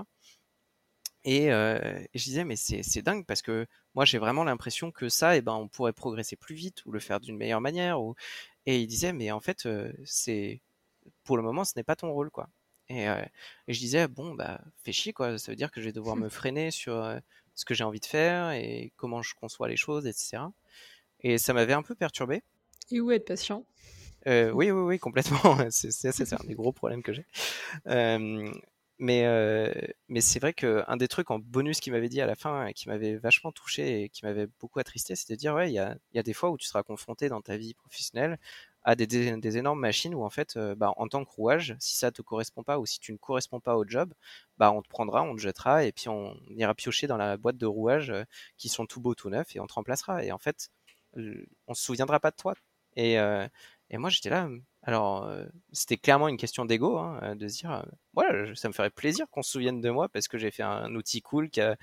Et, je disais, mais c'est dingue parce que moi j'ai vraiment l'impression que ça, eh ben, on pourrait progresser plus vite ou le faire d'une meilleure manière. Et il disait, mais en fait, c'est pour le moment, ce n'est pas ton rôle, quoi. Et, et, je disais, bon, bah, fais chier, quoi. Ça veut dire que je vais devoir me [laughs] freiner sur ce que j'ai envie de faire et comment je conçois les choses, etc. Et ça m'avait un peu perturbé. Et où être patient? Euh, [laughs] oui, oui, oui, complètement. c'est un des gros problèmes que j'ai. Mais mais c'est vrai qu'un des trucs en bonus qu'il m'avait dit à la fin et qui m'avait vachement touché et qui m'avait beaucoup attristé, c'était de dire ouais, il y a, y a des fois où tu seras confronté dans ta vie professionnelle à des, énormes machines où en fait, bah, en tant que rouage, si ça te correspond pas ou si tu ne corresponds pas au job, bah on te prendra, on te jettera et puis on ira piocher dans la boîte de rouage qui sont tout beaux, tout neufs et on te remplacera. Et en fait, on se souviendra pas de toi. Et, et moi, j'étais là. Alors, euh, c'était clairement une question d'ego, hein, euh, de se dire, voilà, euh, ça me ferait plaisir qu'on se souvienne de moi parce que j'ai fait un outil cool qui a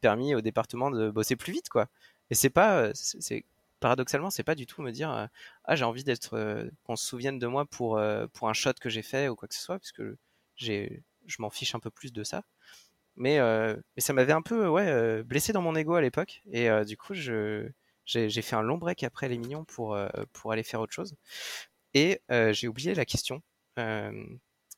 permis au département de bosser plus vite, quoi. Et c'est pas, c'est paradoxalement, c'est pas du tout me dire, ah, j'ai envie d'être, qu'on se souvienne de moi pour pour un shot que j'ai fait ou quoi que ce soit, parce que j'ai, je m'en fiche un peu plus de ça. Mais mais ça m'avait un peu, ouais, blessé dans mon ego à l'époque. Et du coup, je j'ai fait un long break après les mignons pour, euh, pour aller faire autre chose. Et euh, j'ai oublié la question.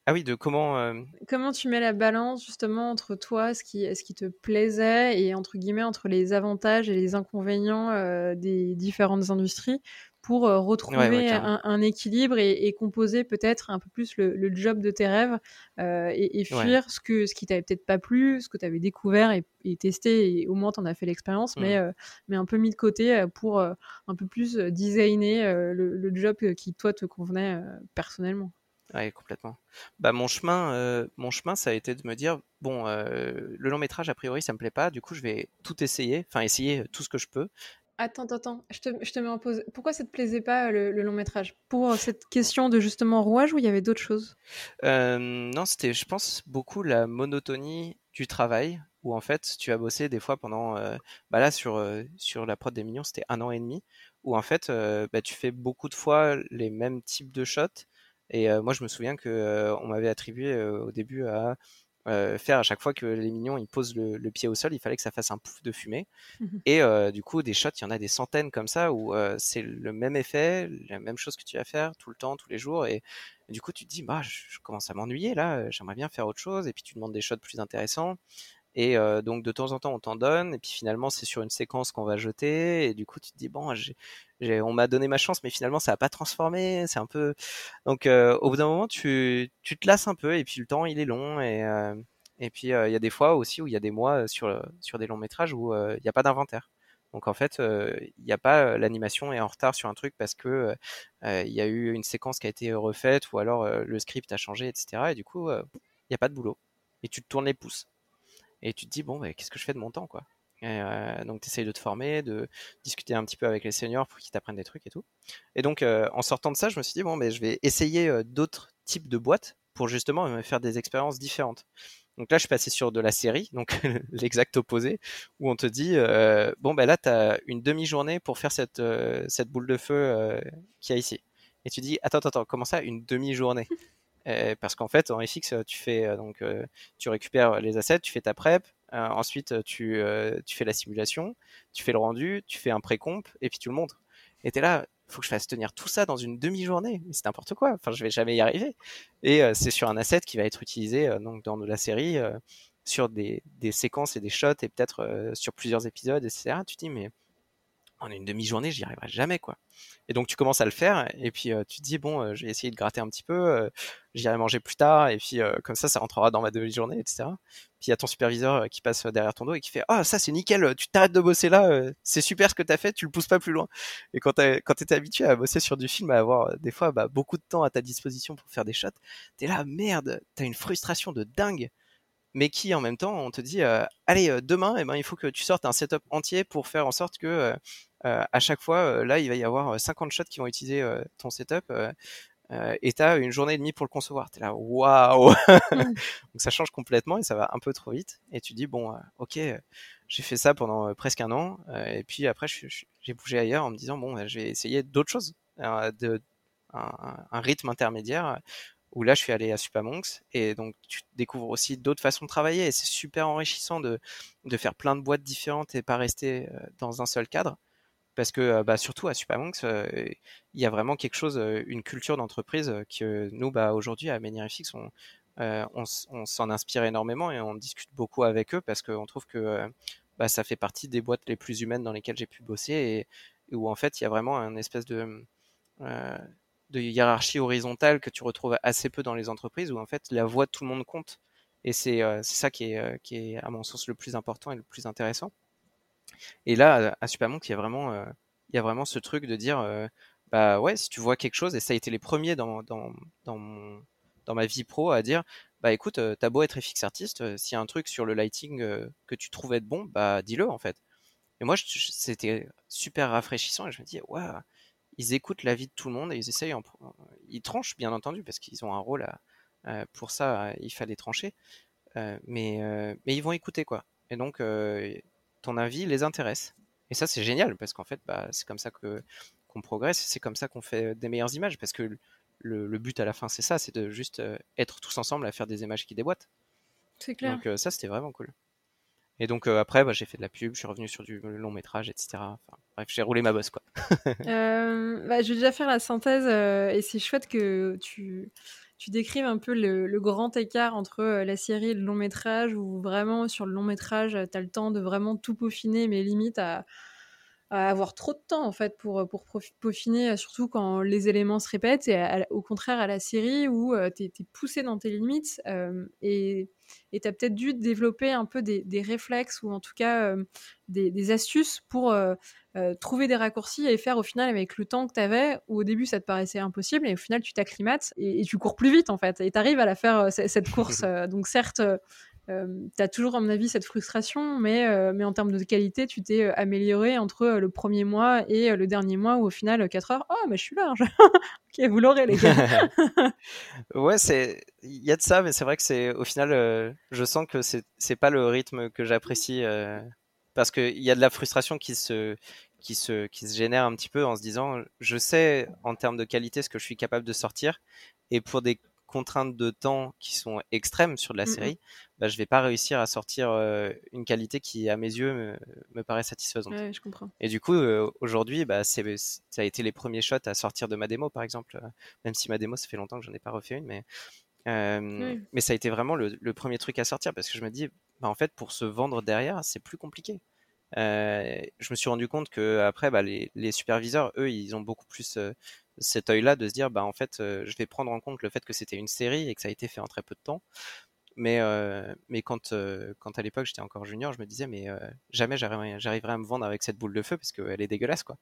Euh, ah oui, de comment. Comment tu mets la balance justement entre toi, ce qui, ce qui te plaisait, et entre guillemets entre les avantages et les inconvénients des différentes industries pour euh, retrouver un, équilibre et, composer peut-être un peu plus le, job de tes rêves euh, et, fuir ce, que, ce qui t'avait peut-être pas plu, ce que tu avais découvert et, testé, et au moins tu en as fait l'expérience, mais, mmh. euh, mais un peu mis de côté pour un peu plus designer le, job qui toi te convenait personnellement. Oui, complètement. Bah mon chemin, mon chemin, ça a été de me dire bon, le long métrage a priori ça me plaît pas, du coup je vais tout essayer, enfin essayer tout ce que je peux, Attends, attends, je te, je te mets en pause. Pourquoi ça te plaisait pas le, long métrage? Pour cette question de justement rouage ou il y avait d'autres choses? Euh, Non, c'était, je pense, beaucoup la monotonie du travail où en fait tu as bossé des fois pendant, euh, bah là sur euh, sur la prod des millions c'était un an et demi où en fait bah, tu fais beaucoup de fois les mêmes types de shots et moi je me souviens que on m'avait attribué au début à euh, faire à chaque fois que les mignons ils posent le, pied au sol, il fallait que ça fasse un pouf de fumée. Mmh et euh, du coup, des shots, il y en a des centaines comme ça où euh, c'est le même effet, la même chose que tu vas faire tout le temps, tous les jours. Et, du coup, tu te dis, bah, je, commence à m'ennuyer là, j'aimerais bien faire autre chose. Et puis tu demandes des shots plus intéressants. Et donc de temps en temps on t'en donne, et puis finalement c'est sur une séquence qu'on va jeter, et du coup tu te dis bon, on m'a donné ma chance, mais finalement ça n'a pas transformé, c'est un peu. Donc au bout d'un moment tu, tu te lasses un peu, et puis le temps il est long, et, et puis il y a des fois aussi où il y a des mois sur, sur des longs métrages où il n'y a pas d'inventaire. Donc en fait, il n'y a pas l'animation est en retard sur un truc parce que il y a eu une séquence qui a été refaite ou alors le script a changé, etc. Et du coup, il n'y a pas de boulot. Et tu te tournes les pouces. Et tu te dis, bon, bah, qu'est-ce que je fais de mon temps, quoi? Donc tu essayes de te former, de discuter un petit peu avec les seniors pour qu'ils t'apprennent des trucs et tout. Et donc en sortant de ça, je me suis dit, bon, mais je vais essayer d'autres types de boîtes pour justement me faire des expériences différentes. Donc là, je suis passé sur de la série, donc [laughs] l'exact opposé, où on te dit, euh, bon, ben là, tu une demi-journée pour faire cette, euh, cette boule de feu euh, qu'il y a ici. Et tu dis, attends, attends, comment ça, une demi-journée? Parce qu'en fait, en FX, tu fais donc tu récupères les assets, tu fais ta prep, ensuite tu, tu fais la simulation, tu fais le rendu, tu fais un pré-comp, et puis tu le montres. Et t'es là, faut que je fasse tenir tout ça dans une demi-journée. C'est n'importe quoi. Enfin, je vais jamais y arriver. Et euh, c'est sur un asset qui va être utilisé euh, donc dans la série, euh, sur des, des, séquences et des shots et peut-être sur plusieurs épisodes, etc. Tu te dis, mais en une demi-journée, j'y arriverai jamais, quoi. Et donc tu commences à le faire, et puis tu te dis bon, je vais essayer de gratter un petit peu, j'irai manger plus tard, et puis comme ça, ça rentrera dans ma demi-journée, etc. Puis il y a ton superviseur qui passe derrière ton dos et qui fait ah ça c'est nickel, tu t'arrêtes de bosser là, c'est super ce que t'as fait, tu le pousses pas plus loin. Et quand quand t'étais habitué à bosser sur du film, à avoir des fois bah, beaucoup de temps à ta disposition pour faire des shots, t'es là merde, t'as une frustration de dingue mais qui en même temps on te dit allez demain eh ben il faut que tu sortes un setup entier pour faire en sorte que à chaque fois, euh, là, il va y avoir 50 euh, shots qui vont utiliser ton setup. et tu as une journée et demie pour le concevoir. Tu es là, waouh. [laughs] Donc ça change complètement et ça va un peu trop vite. Et tu dis, bon, ok, j'ai fait ça pendant presque un an. et puis après, j'ai bougé ailleurs en me disant, bon, je vais essayer d'autres choses. de, un, rythme intermédiaire où là je suis allé à Supamonks et donc tu découvres aussi d'autres façons de travailler et c'est super enrichissant de, de faire plein de boîtes différentes et pas rester dans un seul cadre parce que bah, surtout à Supermonks, il y a vraiment quelque chose, une culture d'entreprise que nous, bah, aujourd'hui à Menirifix, on, on, s'en inspire énormément et on discute beaucoup avec eux parce qu'on trouve que bah, ça fait partie des boîtes les plus humaines dans lesquelles j'ai pu bosser et, où en fait il y a vraiment un espèce de, de hiérarchie horizontale que tu retrouves assez peu dans les entreprises où en fait la voix de tout le monde compte et c'est ça qui est, qui est à mon sens le plus important et le plus intéressant. Et là, à Supermonk, il y a vraiment, euh, il y a vraiment ce truc de dire, euh, bah ouais, si tu vois quelque chose, et ça a été les premiers dans, dans, dans, dans ma vie pro à dire, bah écoute, euh, t'as beau être FX artiste, s'il y a un truc sur le lighting que tu trouvais être bon, bah dis-le en fait. Et moi, c'était super rafraîchissant et je me dis, ouais, ils écoutent la vie de tout le monde et ils essayent, ils tranchent bien entendu parce qu'ils ont un rôle à, pour ça, il fallait trancher, mais, mais ils vont écouter quoi. Et donc, ton avis les intéresse. Et ça, c'est génial parce qu'en fait, bah, c'est comme ça que qu'on progresse, c'est comme ça qu'on fait des meilleures images parce que le, but à la fin, c'est ça, c'est de juste euh, être tous ensemble à faire des images qui déboîtent. C'est clair. Donc euh, ça, c'était vraiment cool. Et donc euh, après, bah, j'ai fait de la pub, je suis revenu sur du long métrage, etc. bref, j'ai roulé ma bosse, quoi. bah, je vais déjà faire la synthèse et c'est chouette que tu tu décrives un peu le, grand écart entre euh, la série et le long métrage, où vraiment sur le long métrage, tu as le temps de vraiment tout peaufiner, mais limite à, avoir trop de temps en fait pour, pour peaufiner, surtout quand les éléments se répètent, et au contraire à la série où euh, tu es, poussé dans tes limites euh, et tu as peut-être dû développer un peu des, réflexes ou en tout cas des, des, astuces pour euh, trouver des raccourcis et faire au final avec le temps que tu avais, où au début ça te paraissait impossible, et au final tu t'acclimates et, tu cours plus vite en fait, et tu arrives à la faire euh, cette course. [laughs] Euh, donc certes, tu as toujours à mon avis cette frustration, mais, mais en termes de qualité, tu t'es amélioré entre le premier mois et le dernier mois, où au final 4 heures, oh mais je suis là, [laughs] ok vous l'aurez les gars. [laughs] ouais, il y a de ça, mais c'est vrai que c'est au final, je sens que c'est pas le rythme que j'apprécie parce qu'il y a de la frustration qui se, qui, se, qui se génère un petit peu en se disant je sais en termes de qualité ce que je suis capable de sortir et pour des contraintes de temps qui sont extrêmes sur de la série, bah, je vais pas réussir à sortir euh, une qualité qui à mes yeux me, paraît satisfaisante. Ouais, je comprends. Et du coup euh, aujourd'hui bah, ça a été les premiers shots à sortir de ma démo par exemple, euh, même si ma démo ça fait longtemps que j'en ai pas refait une mais mais ça a été vraiment le, le, premier truc à sortir parce que je me dis bah, en fait, pour se vendre derrière, c'est plus compliqué. Je me suis rendu compte que après, bah, les, les, superviseurs, eux, ils ont beaucoup plus cet œil-là de se dire, bah en fait, euh, je vais prendre en compte le fait que c'était une série et que ça a été fait en très peu de temps. Mais, euh, mais quand, euh, quand à l'époque j'étais encore junior, je me disais, mais euh, jamais j'arriverai à me vendre avec cette boule de feu parce qu'elle est dégueulasse. Quoi.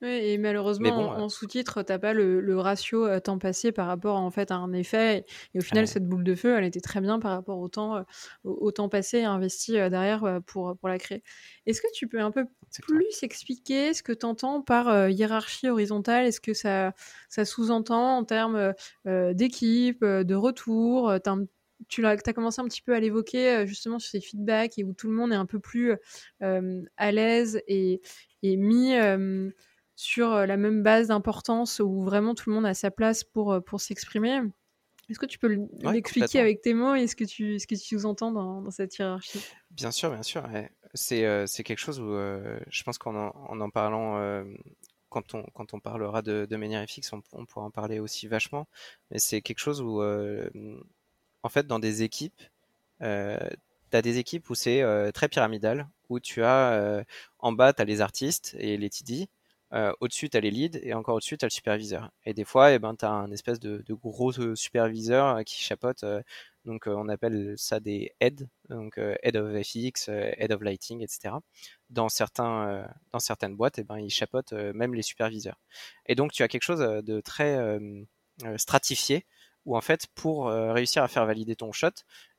Ouais, et malheureusement, bon, en, sous-titre, t'as pas le, le ratio temps passé par rapport en fait, à un effet. Et, au final, cette boule de feu, elle était très bien par rapport au temps, au, temps passé et investi derrière pour, pour la créer. Est-ce que tu peux un peu plus expliquer ce que tu entends par hiérarchie horizontale? Est-ce que ça, ça sous-entend en termes d'équipe, de retour? Tu as, commencé un petit peu à l'évoquer euh, justement sur ces feedbacks et où tout le monde est un peu plus euh, à l'aise et, mis euh, sur la même base d'importance où vraiment tout le monde a sa place pour, pour s'exprimer. Est-ce que tu peux l'expliquer avec tes mots et ce que tu, ce que tu entends dans, dans cette hiérarchie? Bien sûr, bien sûr. C'est, quelque chose où je pense qu'en en, en, parlant quand on, quand on parlera de, de manière fixe, on, on, pourra en parler aussi vachement. Mais c'est quelque chose où en fait, dans des équipes, euh, tu as des équipes où c'est euh, très pyramidal, où tu as euh, en bas, tu as les artistes et les TD, euh, au-dessus, tu as les leads et encore au-dessus, tu as le superviseur. Et des fois, eh ben, tu as un espèce de, gros superviseur qui chapote. donc, on appelle ça des heads, donc head of FX, head of lighting, etc. Dans, certains, dans certaines boîtes, eh ben, ils chapotent même les superviseurs. Et donc, tu as quelque chose de très stratifié où en fait, pour euh, réussir à faire valider ton shot,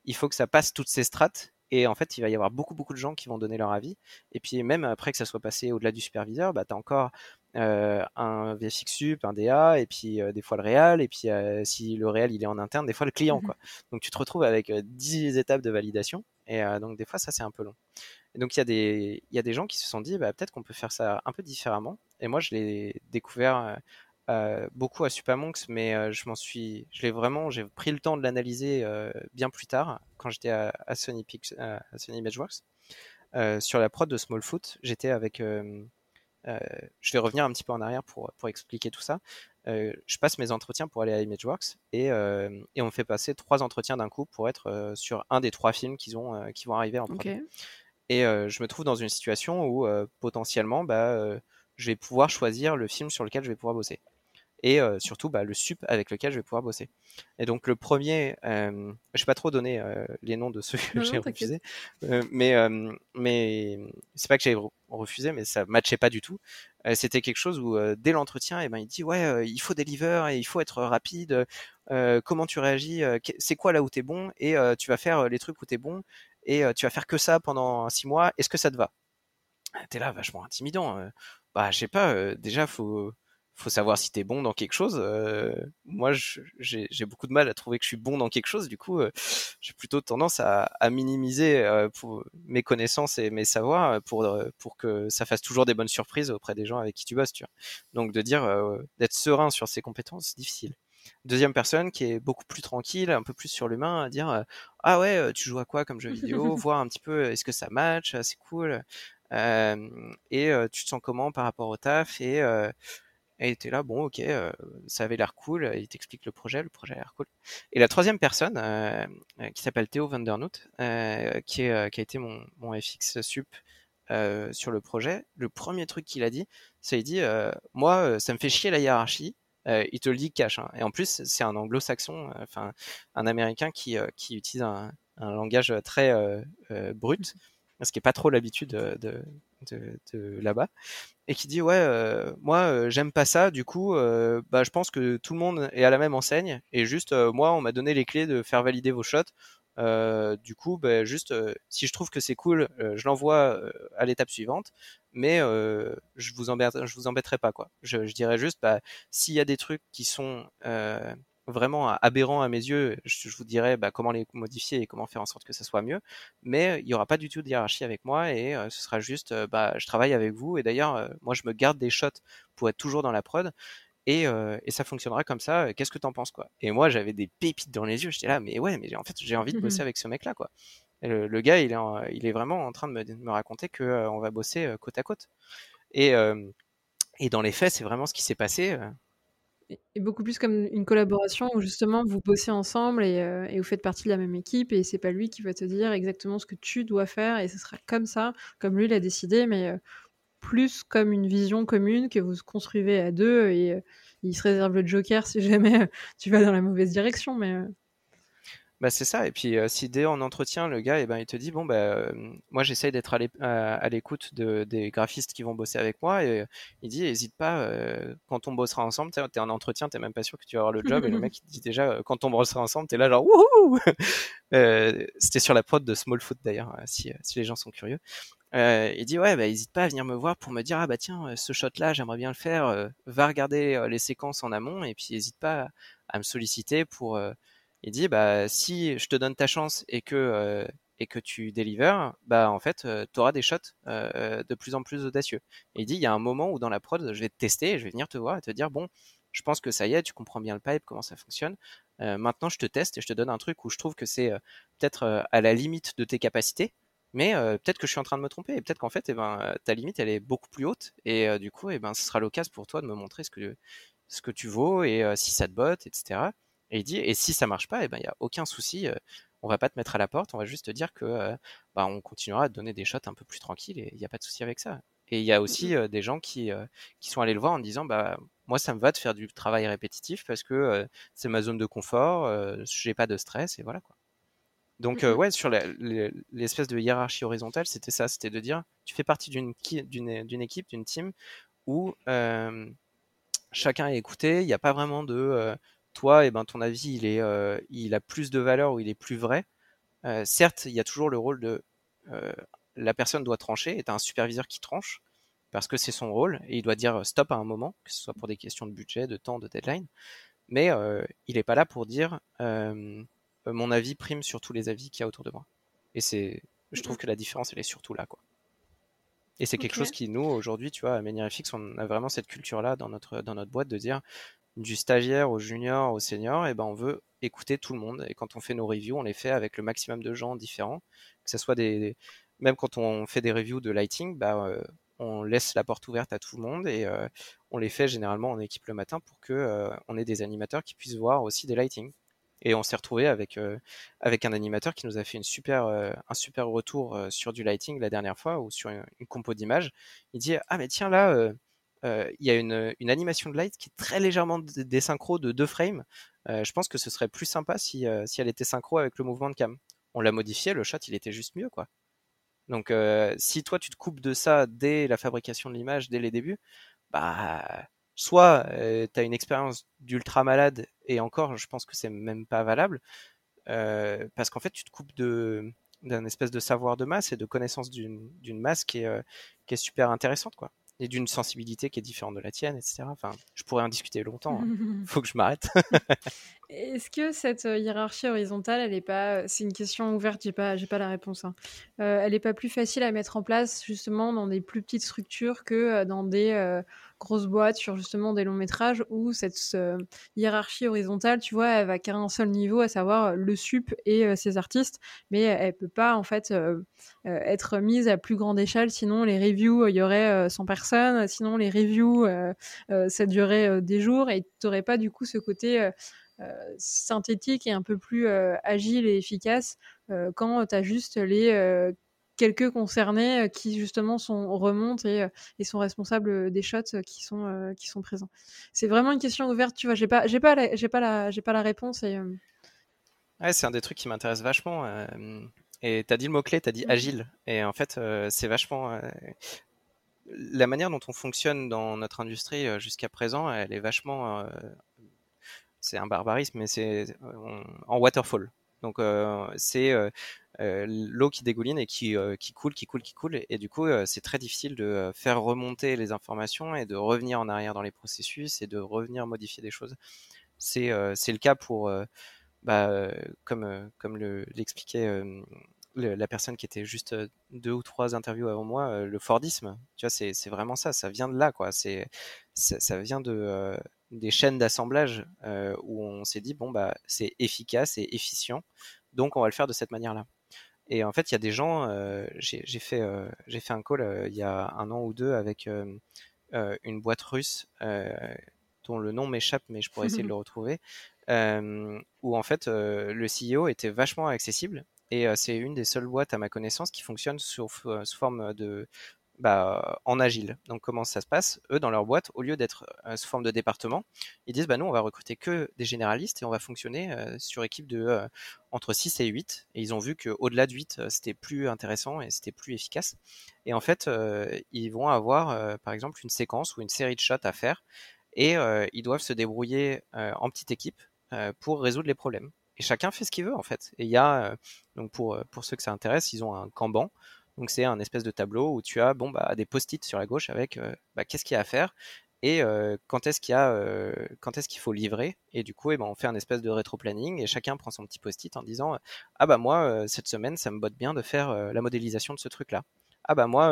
il faut que ça passe toutes ces strates. Et en fait, il va y avoir beaucoup, beaucoup de gens qui vont donner leur avis. Et puis, même après que ça soit passé au-delà du superviseur, bah, tu as encore euh, un VFX Sup, un DA, et puis euh, des fois le réal, et puis si le réal il est en interne, des fois le client. Mmh quoi. Donc, tu te retrouves avec 10 étapes de validation. Et donc, des fois, ça, c'est un peu long. Et donc, il y, a des, y a des gens qui se sont dit, bah, peut-être qu'on peut faire ça un peu différemment. Et moi, je l'ai découvert euh, beaucoup à Supamonks, mais euh, je m'en suis, je l'ai vraiment, j'ai pris le temps de l'analyser euh, bien plus tard quand j'étais à, Sony Pix, à Sony Imageworks. sur la prod de Smallfoot, j'étais avec, je vais revenir un petit peu en arrière pour, pour expliquer tout ça. je passe mes entretiens pour aller à Imageworks et, et on me fait passer trois entretiens d'un coup pour être sur un des trois films qu'ils ont, qui vont arriver en prod. Et je me trouve dans une situation où potentiellement, bah, je vais pouvoir choisir le film sur lequel je vais pouvoir bosser et euh, surtout bah, le sup avec lequel je vais pouvoir bosser. Et donc le premier, euh, je vais pas trop donner euh, les noms de ceux que j'ai refusés, mais mais c'est pas que j'ai refusé, mais ça matchait pas du tout. C'était quelque chose où dès l'entretien, et eh ben il dit ouais, il faut deliver et il faut être rapide. comment tu réagis C'est quoi là où t'es bon Et tu vas faire les trucs où t'es bon et tu vas faire que ça pendant six mois. Est-ce que ça te va? T'es là vachement intimidant. bah je sais pas. déjà faut faut savoir si tu es bon dans quelque chose. Euh, moi, j'ai beaucoup de mal à trouver que je suis bon dans quelque chose. Du coup, euh, j'ai plutôt tendance à, à minimiser euh, pour mes connaissances et mes savoirs pour pour que ça fasse toujours des bonnes surprises auprès des gens avec qui tu bosses. Tu vois. Donc, de dire d'être serein sur ses compétences, c'est difficile. Deuxième personne qui est beaucoup plus tranquille, un peu plus sur l'humain, à dire ah ouais, tu joues à quoi comme jeu vidéo, [laughs] voir un petit peu est-ce que ça match, c'est cool. et tu te sens comment par rapport au taf? Et et était là, bon, ok, euh, ça avait l'air cool. Il t'explique le projet, le projet a l'air cool. Et la troisième personne, euh, euh, qui s'appelle Théo Vandernoot, qui, qui a été mon, mon FX sup sur le projet, le premier truc qu'il a dit, c'est il dit, moi, ça me fait chier la hiérarchie. il te le dit cash. Hein. Et en plus, c'est un anglo-saxon, enfin un américain qui, utilise un, langage très brut, ce qui n'est pas trop l'habitude de, de, de, là-bas et qui dit ouais euh, moi euh, j'aime pas ça du coup euh, bah je pense que tout le monde est à la même enseigne et juste moi on m'a donné les clés de faire valider vos shots du coup bah, juste si je trouve que c'est cool je l'envoie à l'étape suivante mais je vous embête je vous embêterai pas quoi. Je, je dirais juste bah s'il y a des trucs qui sont vraiment aberrant à mes yeux, je, vous dirais bah, comment les modifier et comment faire en sorte que ça soit mieux. Mais il n'y aura pas du tout de hiérarchie avec moi et euh, ce sera juste, euh, bah, je travaille avec vous et d'ailleurs, euh, moi je me garde des shots pour être toujours dans la prod. Et, et ça fonctionnera comme ça. Qu'est-ce que t'en penses quoi? Et moi j'avais des pépites dans les yeux. J'étais là, mais ouais, mais en fait j'ai envie de bosser avec ce mec là quoi. Le, gars il est, il est vraiment en train de me, me raconter que on va bosser côte à côte. Et, et dans les faits c'est vraiment ce qui s'est passé Et beaucoup plus comme une collaboration où justement vous bossez ensemble et, et, vous faites partie de la même équipe et c'est pas lui qui va te dire exactement ce que tu dois faire et ce sera comme ça, comme lui l'a décidé, mais plus comme une vision commune que vous construisez à deux et il se réserve le joker si jamais tu vas dans la mauvaise direction, mais bah c'est ça. Et puis si dès en entretien, le gars, eh ben, il te dit bon bah moi j'essaye d'être à l'écoute de, des graphistes qui vont bosser avec moi et il dit n'hésite pas quand on bossera ensemble, t'es en entretien, t'es même pas sûr que tu vas avoir le job et le [laughs] mec il dit déjà quand on bossera ensemble, t'es là genre wouhou [laughs] C'était sur la prod de Small Foot d'ailleurs si, si les gens sont curieux. Euh, il dit ouais bah hésite pas à venir me voir pour me dire ah bah tiens ce shot là j'aimerais bien le faire va regarder les séquences en amont et puis hésite pas à me solliciter pour il dit bah si je te donne ta chance et que euh, et que tu délivres, bah en fait euh, tu auras des shots euh, de plus en plus audacieux. Et il dit il y a un moment où dans la prod, je vais te tester, et je vais venir te voir et te dire bon, je pense que ça y est, tu comprends bien le pipe, comment ça fonctionne. maintenant je te teste et je te donne un truc où je trouve que c'est peut-être à la limite de tes capacités, mais peut-être que je suis en train de me tromper et peut-être qu'en fait eh ben ta limite elle est beaucoup plus haute et du coup eh ben ce sera l'occasion pour toi de me montrer ce que ce que tu vaux et si ça te botte, etc. Et il dit, et si ça marche pas, eh ben, il n'y a aucun souci, euh, on va pas te mettre à la porte, on va juste te dire que euh, bah, on continuera à te donner des shots un peu plus tranquilles et il n'y a pas de souci avec ça. Et il y a aussi euh, des gens qui, qui sont allés le voir en disant, bah, moi, ça me va de faire du travail répétitif parce que c'est ma zone de confort, j'ai pas de stress et voilà quoi. Donc mmh ouais, sur l'espèce de hiérarchie horizontale, c'était ça, c'était de dire, tu fais partie d'une d'une équipe, d'une team où chacun est écouté, il n'y a pas vraiment de toi, eh ben, ton avis, il, est, euh, il a plus de valeur ou il est plus vrai? Euh, certes, il y a toujours le rôle de euh, la personne doit trancher, et tu un superviseur qui tranche, parce que c'est son rôle, et il doit dire stop à un moment, que ce soit pour des questions de budget, de temps, de deadline. Mais il n'est pas là pour dire mon avis prime sur tous les avis qu'il y a autour de moi. Et c'est, je trouve que la différence, elle est surtout là, quoi. Et c'est quelque chose qui, nous, aujourd'hui, tu vois, à MenierFX, on a vraiment cette culture-là dans notre, dans notre boîte de dire du stagiaire au junior au senior, et ben on veut écouter tout le monde. Et quand on fait nos reviews, on les fait avec le maximum de gens différents, que ce soit des, même quand on fait des reviews de lighting, bah, euh, on laisse la porte ouverte à tout le monde et euh, on les fait généralement en équipe le matin pour que euh, on ait des animateurs qui puissent voir aussi des lighting. Et on s'est retrouvé avec avec un animateur qui nous a fait une super un super retour sur du lighting la dernière fois ou sur une, une compo d'images. Il dit ah mais tiens là euh, il y a une, animation de light qui est très légèrement désynchro de deux frames. Euh, je pense que ce serait plus sympa si, euh, si elle était synchro avec le mouvement de cam. On l'a modifié, le shot il était juste mieux quoi. Donc si toi tu te coupes de ça dès la fabrication de l'image, dès les débuts, bah soit tu as une expérience d'ultra malade et encore je pense que c'est même pas valable parce qu'en fait tu te coupes de d'un espèce de savoir de masse et de connaissance d'une masse qui est, qui est super intéressante quoi et d'une sensibilité qui est différente de la tienne, etc. Enfin, je pourrais en discuter longtemps. Il hein. [laughs] faut que je m'arrête. [laughs] Est-ce que cette euh, hiérarchie horizontale, elle est pas, c'est une question ouverte, j'ai pas, j'ai pas la réponse. Hein. Euh, elle n'est pas plus facile à mettre en place justement dans des plus petites structures que euh, dans des grosses boîtes sur justement des longs métrages où cette hiérarchie horizontale, tu vois, elle va qu'à un seul niveau, à savoir le sup et ses artistes, mais elle peut pas en fait être mise à plus grande échelle. Sinon, les reviews, il y aurait 100 personnes. Sinon, les reviews, ça durerait des jours et tu n'aurais pas du coup ce côté euh, synthétique et un peu plus euh, agile et efficace euh, quand tu as juste les quelques concernés qui justement sont remontent et, et, sont responsables des shots qui sont qui sont présents. C'est vraiment une question ouverte, tu vois. J'ai pas j'ai pas j'ai pas la j'ai pas la réponse et ouais, c'est un des trucs qui m'intéresse vachement. et tu as dit le mot clé, tu as dit mmh. agile et en fait c'est vachement la manière dont on fonctionne dans notre industrie jusqu'à présent, elle est vachement c'est un barbarisme, mais c'est euh, en waterfall. Donc euh, c'est euh, l'eau qui dégouline et qui, qui coule, qui coule, qui coule. Et, du coup, c'est très difficile de faire remonter les informations et de revenir en arrière dans les processus et de revenir modifier des choses. C'est le cas pour, bah, comme, comme l'expliquait la personne qui était juste deux ou trois interviews avant moi, le Fordisme. Tu vois, c'est vraiment ça. Ça vient de là, quoi. C'est ça, vient de des chaînes d'assemblage euh, où on s'est dit bon bah c'est efficace et efficient, donc on va le faire de cette manière-là. Et en fait, il y a des gens, euh, j'ai fait euh, j'ai fait un call il y a un an ou deux avec une boîte russe dont le nom m'échappe, mais je pourrais essayer de le [laughs] retrouver, où en fait le CEO était vachement accessible. Et c'est une des seules boîtes à ma connaissance qui fonctionne sous, sous forme de bah, en agile. Donc comment ça se passe? Eux, dans leur boîte, au lieu d'être euh, sous forme de département, ils disent bah nous on va recruter que des généralistes et on va fonctionner euh, sur équipe de euh, entre 6 et 8. Et ils ont vu qu'au-delà de 8, c'était plus intéressant et c'était plus efficace. Et en fait, ils vont avoir par exemple une séquence ou une série de shots à faire et ils doivent se débrouiller en petite équipe pour résoudre les problèmes. Et chacun fait ce qu'il veut en fait. Et il y a, donc pour, pour ceux que ça intéresse, ils ont un Kanban donc c'est un espèce de tableau où tu as bon bah des post-it sur la gauche avec euh, bah, qu'est-ce qu'il y a à faire et euh, quand est-ce qu'il y a euh, quand est-ce qu'il faut livrer et du coup eh ben, on fait un espèce de rétro-planning et chacun prend son petit post-it en disant ah bah moi cette semaine ça me botte bien de faire la modélisation de ce truc là ah bah moi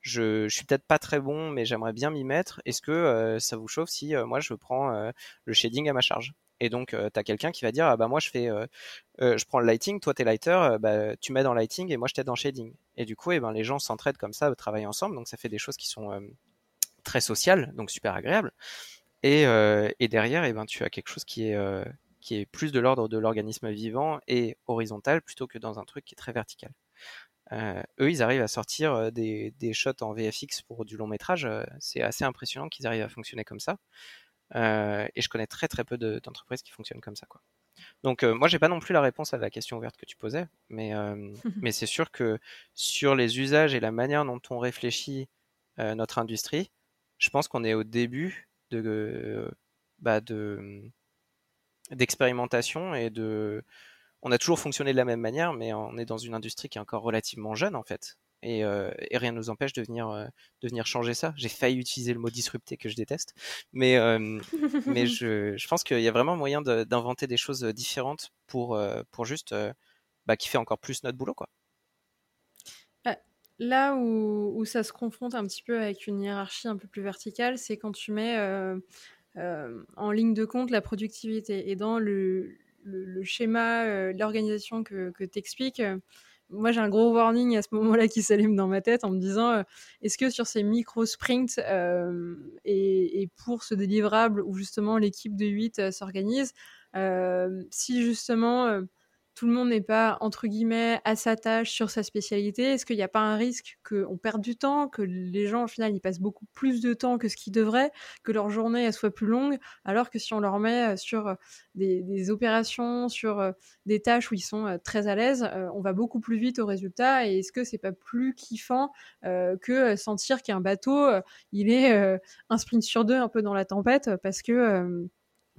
je, je suis peut-être pas très bon mais j'aimerais bien m'y mettre. Est-ce que ça vous chauffe si moi je prends le shading à ma charge? Et donc, euh, tu as quelqu'un qui va dire, ah bah moi je fais, je prends le lighting, toi t'es lighter, bah, tu mets dans lighting et moi je t'aide dans shading. Et du coup, eh ben les gens s'entraident comme ça, travaillent ensemble, donc ça fait des choses qui sont très sociales, donc super agréables. Et, derrière, eh ben tu as quelque chose qui est qui est plus de l'ordre de l'organisme vivant et horizontal plutôt que dans un truc qui est très vertical. eux, ils arrivent à sortir des, des, shots en VFX pour du long métrage. c'est assez impressionnant qu'ils arrivent à fonctionner comme ça. Euh, et je connais très très peu d'entreprises qui fonctionnent comme ça. Quoi. Donc euh, moi j'ai pas non plus la réponse à la question ouverte que tu posais, mais, euh, [laughs] mais c'est sûr que sur les usages et la manière dont on réfléchit notre industrie, je pense qu'on est au début de, bah de d'expérimentation et de on a toujours fonctionné de la même manière, mais on est dans une industrie qui est encore relativement jeune en fait. Euh, et, rien ne nous empêche de venir, euh, de venir changer ça. J'ai failli utiliser le mot disrupter que je déteste, mais, euh, mais [laughs] je, je, pense qu'il y a vraiment moyen d'inventer des choses différentes pour, pour juste bah, kiffer encore plus notre boulot. Quoi. Là où, où, ça se confronte un petit peu avec une hiérarchie un peu plus verticale, c'est quand tu mets en ligne de compte la productivité. Et dans le, le, schéma, l'organisation que, que tu expliques, moi j'ai un gros warning à ce moment-là qui s'allume dans ma tête en me disant euh, est-ce que sur ces micro sprints euh, et, pour ce délivrable où justement l'équipe de 8 euh, s'organise, si justement tout le monde n'est pas, entre guillemets, à sa tâche sur sa spécialité Est-ce qu'il n'y a pas un risque qu'on perde du temps, que les gens, au final, ils passent beaucoup plus de temps que ce qu'ils devraient, que leur journée elle soit plus longue, alors que si on leur met euh, sur euh, des, opérations, sur euh, des tâches où ils sont très à l'aise, on va beaucoup plus vite au résultat. Et est-ce que c'est pas plus kiffant que sentir qu'un bateau, il est un sprint sur deux un peu dans la tempête parce que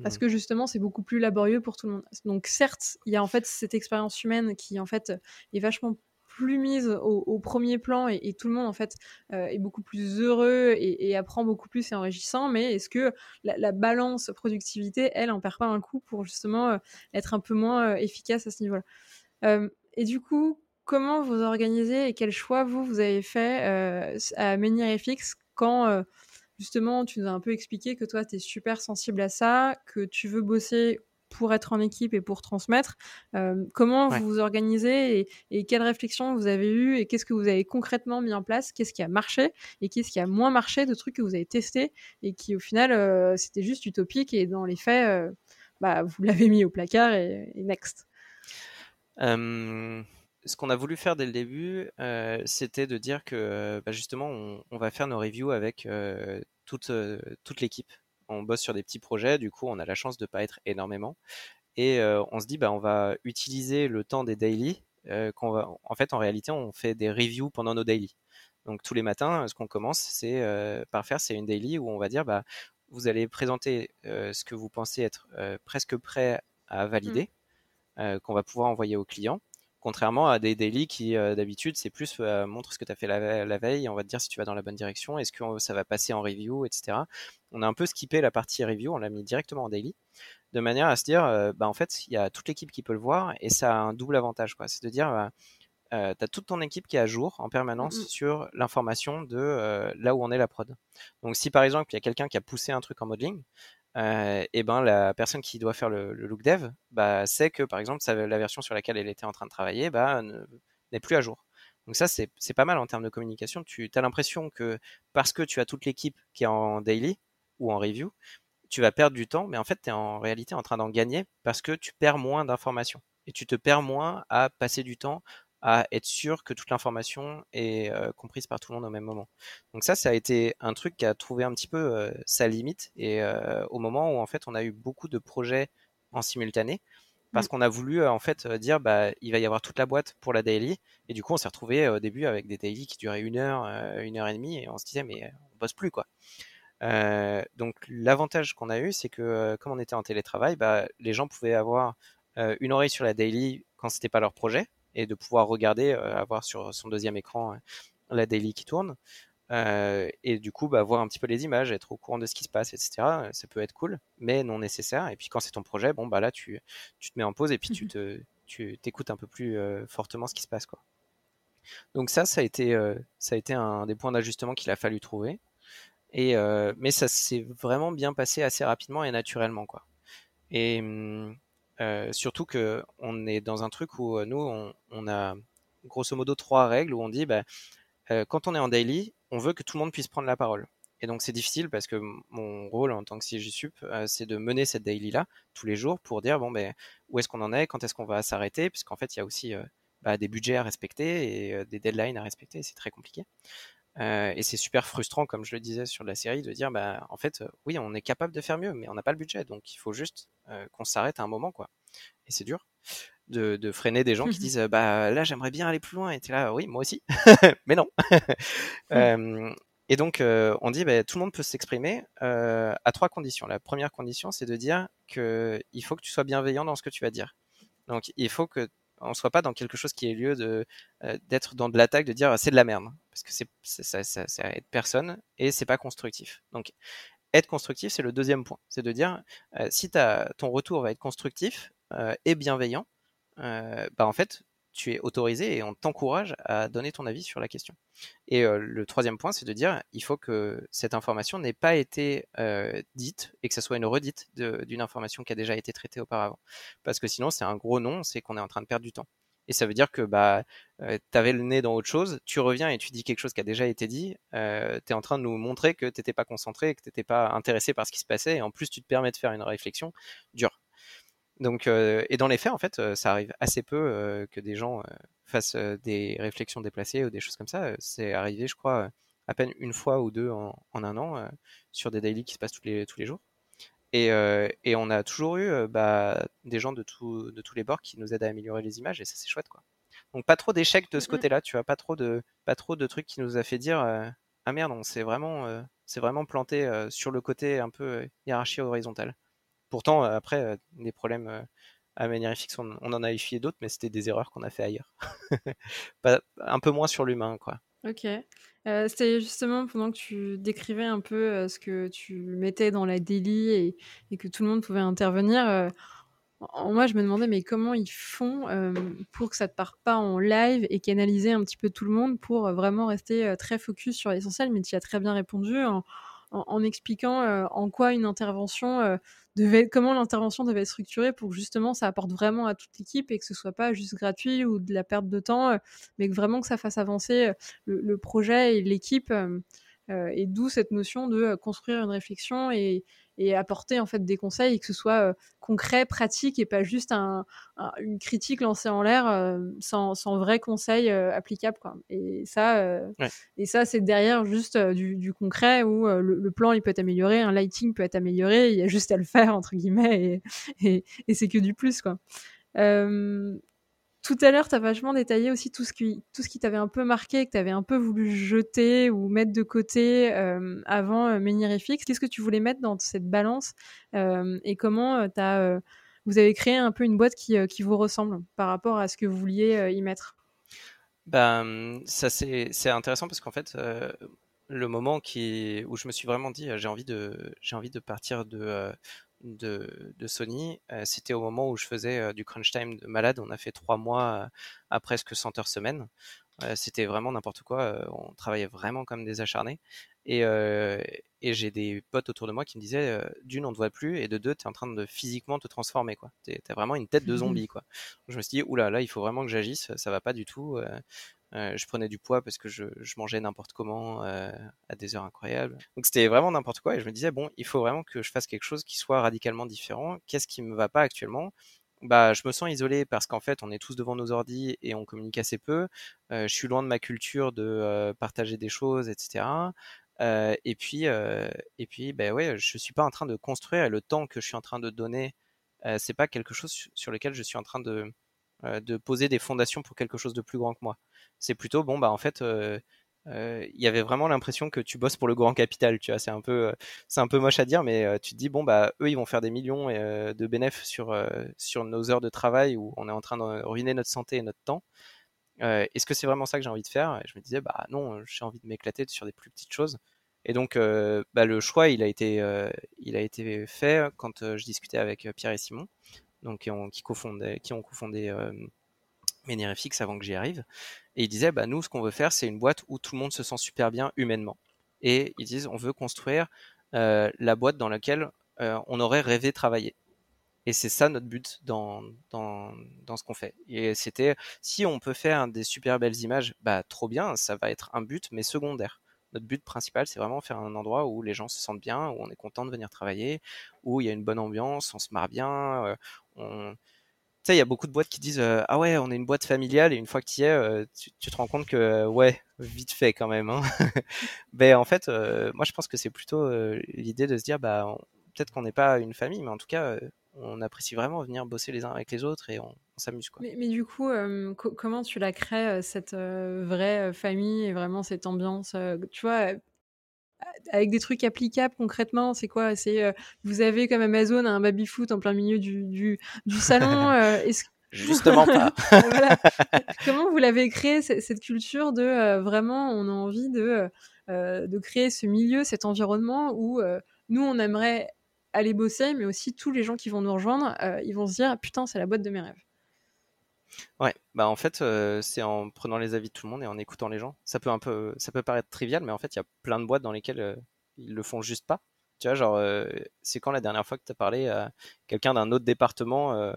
parce mmh. que justement c'est beaucoup plus laborieux pour tout le monde. Donc certes, il y a en fait cette expérience humaine qui en fait est vachement plus mise au, premier plan et, tout le monde en fait euh, est beaucoup plus heureux et, apprend beaucoup plus et enrichissant. Mais est-ce que la, balance productivité, elle, en perd pas un coup pour justement euh, être un peu moins euh, efficace à ce niveau-là? Et du coup, comment vous organisez et quel choix vous vous avez fait à Menhir FX quand justement, tu nous as un peu expliqué que toi, tu es super sensible à ça, que tu veux bosser pour être en équipe et pour transmettre. Euh, comment vous vous organisez et, quelles réflexions vous avez eues et qu'est-ce que vous avez concrètement mis en place Qu'est-ce qui a marché et qu'est-ce qui a moins marché de trucs que vous avez testés et qui au final euh, c'était juste utopique et dans les faits, euh, bah, vous [laughs] l'avez mis au placard et, next? Ce qu'on a voulu faire dès le début, euh, c'était de dire que euh, bah, justement, on, va faire nos reviews avec euh, toute, toute l'équipe. On bosse sur des petits projets, du coup, on a la chance de pas être énormément. Et on se dit, bah, on va utiliser le temps des daily. qu'on va, en fait, en réalité, on fait des reviews pendant nos daily. Donc tous les matins, ce qu'on commence, c'est par faire, c'est une daily où on va dire, bah, vous allez présenter ce que vous pensez être presque prêt à valider, mmh. qu'on va pouvoir envoyer au client. Contrairement à des daily qui, euh, d'habitude, c'est plus euh, montre ce que tu as fait la, veille, on va te dire si tu vas dans la bonne direction, est-ce que ça va passer en review, etc. On a un peu skippé la partie review, on l'a mis directement en daily, de manière à se dire, euh, bah, en fait, il y a toute l'équipe qui peut le voir et ça a un double avantage, quoi. C'est de dire, bah, tu as toute ton équipe qui est à jour en permanence mmh sur l'information de là où on est la prod. Donc si par exemple il y a quelqu'un qui a poussé un truc en modeling, euh, et ben la personne qui doit faire le, look dev bah, sait que par exemple la version sur laquelle elle était en train de travailler bah, n'est plus à jour. Donc ça c'est pas mal en termes de communication. Tu as l'impression que parce que tu as toute l'équipe qui est en daily ou en review, tu vas perdre du temps, mais en fait, tu es en réalité en train d'en gagner parce que tu perds moins d'informations et tu te perds moins à passer du temps à être sûr que toute l'information est euh, comprise par tout le monde au même moment. Donc ça, ça a été un truc qui a trouvé un petit peu euh, sa limite et euh, au moment où en fait on a eu beaucoup de projets en simultané parce mmh. qu'on a voulu en fait dire bah il va y avoir toute la boîte pour la daily et du coup on s'est retrouvé au début avec des daily qui duraient une heure, une heure et demie et on se disait mais on bosse plus quoi. donc l'avantage qu'on a eu c'est que comme on était en télétravail, bah, les gens pouvaient avoir une oreille sur la daily quand c'était pas leur projet et de pouvoir regarder, euh, avoir sur son deuxième écran euh, la daily qui tourne. Euh, et du coup, bah, voir un petit peu les images, être au courant de ce qui se passe, etc. Ça peut être cool, mais non nécessaire. Et puis quand c'est ton projet, bon bah là tu, tu te mets en pause et puis tu te tu t'écoutes un peu plus fortement ce qui se passe quoi. Donc ça, ça a été ça a été un des points d'ajustement qu'il a fallu trouver. Et mais ça s'est vraiment bien passé assez rapidement et naturellement quoi. Et hum, euh, surtout que on est dans un truc où euh, nous, on, a grosso modo trois règles où on dit, bah, euh, quand on est en daily, on veut que tout le monde puisse prendre la parole. Et donc c'est difficile parce que mon rôle en tant que CJSUP, c'est de mener cette daily là tous les jours pour dire bon ben où est-ce qu'on en est, quand est-ce qu'on va s'arrêter, puisqu'en fait il y a aussi bah, des budgets à respecter et des deadlines à respecter, c'est très compliqué. Euh, et c'est super frustrant, comme je le disais sur la série, de dire, bah, en fait, euh, oui, on est capable de faire mieux, mais on n'a pas le budget, donc il faut juste euh, qu'on s'arrête à un moment, quoi. Et c'est dur de, de, freiner des gens qui [laughs] disent, bah là, j'aimerais bien aller plus loin, et t'es là, oui, moi aussi, [laughs] mais non. [laughs] et donc, on dit, bah, tout le monde peut s'exprimer à trois conditions. La première condition, c'est de dire qu'il faut que tu sois bienveillant dans ce que tu vas dire. Donc, il faut que on soit pas dans quelque chose qui ait lieu de euh, d'être dans de l'attaque, de dire c'est de la merde, parce que c'est ça, ça, ça être personne et c'est pas constructif. Donc être constructif, c'est le deuxième point, c'est de dire euh, si as, ton retour va être constructif euh, et bienveillant, bah en fait tu es autorisé et on t'encourage à donner ton avis sur la question. Et euh, le troisième point, c'est de dire il faut que cette information n'ait pas été euh, dite et que ce soit une redite d'une information qui a déjà été traitée auparavant. Parce que sinon, c'est un gros non, c'est qu'on est en train de perdre du temps. Et ça veut dire que bah, euh, tu avais le nez dans autre chose, tu reviens et tu dis quelque chose qui a déjà été dit, tu es en train de nous montrer que tu n'étais pas concentré, que tu n'étais pas intéressé par ce qui se passait, et en plus tu te permets de faire une réflexion dure. Donc, euh, et dans les faits, en fait, euh, ça arrive assez peu euh, que des gens fassent des réflexions déplacées ou des choses comme ça. C'est arrivé, je crois, à peine une fois ou deux en, un an sur des daily qui se passent tous les, tous les jours. Et, et on a toujours eu bah, des gens de, tout, de tous les bords qui nous aident à améliorer les images et ça c'est chouette quoi. Donc pas trop d'échecs de ce côté-là, tu vois, pas trop de pas trop de trucs qui nous a fait dire ah merde, on s'est vraiment c'est vraiment planté sur le côté un peu hiérarchie horizontale. Pourtant, euh, après, euh, des problèmes euh, à Magnificix, on, on en a effilé d'autres, mais c'était des erreurs qu'on a fait ailleurs. [laughs] un peu moins sur l'humain, quoi. Ok. C'était justement pendant que tu décrivais un peu ce que tu mettais dans la daily et, que tout le monde pouvait intervenir. moi, je me demandais, mais comment ils font pour que ça ne parte pas en live et canaliser un petit peu tout le monde pour vraiment rester très focus sur l'essentiel? Mais tu as très bien répondu en, expliquant euh, en quoi une intervention euh, devait, comment l'intervention devait être structurée pour que justement ça apporte vraiment à toute l'équipe et que ce soit pas juste gratuit ou de la perte de temps, euh, mais que vraiment que ça fasse avancer le, projet et l'équipe. Et d'où cette notion de construire une réflexion et, et apporter en fait des conseils et que ce soit euh, concret, pratique et pas juste un, une critique lancée en l'air euh, sans, sans, vrai conseil euh, applicable. Quoi. Et ça, et ça c'est derrière juste du, du, concret où le, plan il peut être amélioré, un lighting peut être amélioré, il y a juste à le faire entre guillemets et, et, et c'est que du plus quoi. Tout à l'heure, tu as vachement détaillé aussi tout ce qui, tout ce qui t'avait un peu marqué, que tu avais un peu voulu jeter ou mettre de côté euh, avant euh. Qu'est-ce que tu voulais mettre dans cette balance euh, et comment as, vous avez créé un peu une boîte qui, vous ressemble par rapport à ce que vous vouliez y mettre? Ben, ça c'est intéressant parce qu'en fait, le moment où je me suis vraiment dit j'ai envie de j'ai envie de partir de de, de Sony, euh, c'était au moment où je faisais euh, du crunch time de malade. On a fait trois mois euh, à presque 100 heures semaine. c'était vraiment n'importe quoi. on travaillait vraiment comme des acharnés. Et, et j'ai des potes autour de moi qui me disaient d'une, on te voit plus, et de deux, tu es en train de physiquement te transformer. quoi. Tu as vraiment une tête de zombie. [laughs] quoi. je me suis dit, oula, là, il faut vraiment que j'agisse, ça va pas du tout. Je prenais du poids parce que je, mangeais n'importe comment à des heures incroyables. Donc c'était vraiment n'importe quoi et je me disais bon, il faut vraiment que je fasse quelque chose qui soit radicalement différent. Qu'est-ce qui me va pas actuellement? Bah, je me sens isolé parce qu'en fait, on est tous devant nos ordis et on communique assez peu. Euh, je suis loin de ma culture de euh, partager des choses, etc. Euh, et puis, et puis, ben ouais, je suis pas en train de construire. le temps que je suis en train de donner, c'est pas quelque chose sur lequel je suis en train de de poser des fondations pour quelque chose de plus grand que moi. C'est plutôt bon, bah en fait, euh, il y avait vraiment l'impression que tu bosses pour le grand capital, tu vois. C'est un peu, euh, un peu moche à dire, mais euh, tu te dis bon bah eux ils vont faire des millions de bénéfices sur sur nos heures de travail où on est en train de ruiner notre santé et notre temps. Est-ce que c'est vraiment ça que j'ai envie de faire? Je me disais bah non, j'ai envie de m'éclater sur des plus petites choses. Et donc bah, le choix il a été il a été fait quand je discutais avec Pierre et Simon, donc qui ont qui cofondé, qui ont cofondé Menirefix avant que j'y arrive. Et ils disaient, bah, nous, ce qu'on veut faire, c'est une boîte où tout le monde se sent super bien humainement. Et ils disent, on veut construire euh, la boîte dans laquelle euh, on aurait rêvé travailler. Et c'est ça notre but dans, dans, dans ce qu'on fait. Et c'était, si on peut faire des super belles images, bah trop bien, ça va être un but, mais secondaire. Notre but principal, c'est vraiment faire un endroit où les gens se sentent bien, où on est content de venir travailler, où il y a une bonne ambiance, on se marre bien, euh, on, il y a beaucoup de boîtes qui disent euh, ah ouais, on est une boîte familiale et une fois que y es, euh, tu, te rends compte que ouais, vite fait quand même. Hein. [laughs] ben en fait, moi je pense que c'est plutôt l'idée de se dire bah peut-être qu'on n'est pas une famille, mais en tout cas on apprécie vraiment venir bosser les uns avec les autres et on, s'amuse quoi. Mais, mais, du coup, comment tu la crées cette vraie famille et vraiment cette ambiance Tu vois, avec des trucs applicables concrètement, c'est quoi C'est euh, vous avez comme Amazon un baby foot en plein milieu du, du, du salon. [laughs] Euh, Justement pas. [laughs] Comment vous l'avez créé cette culture de euh, vraiment on a envie de de créer ce milieu, cet environnement où nous on aimerait aller bosser, mais aussi tous les gens qui vont nous rejoindre, ils vont se dire putain c'est la boîte de mes rêves. Ouais, bah en fait, euh, c'est en prenant les avis de tout le monde et en écoutant les gens. Ça peut un peu, ça peut paraître trivial, mais en fait, il y a plein de boîtes dans lesquelles euh, ils le font juste pas. Tu vois, genre, euh, c'est quand la dernière fois que tu as parlé à quelqu'un d'un autre département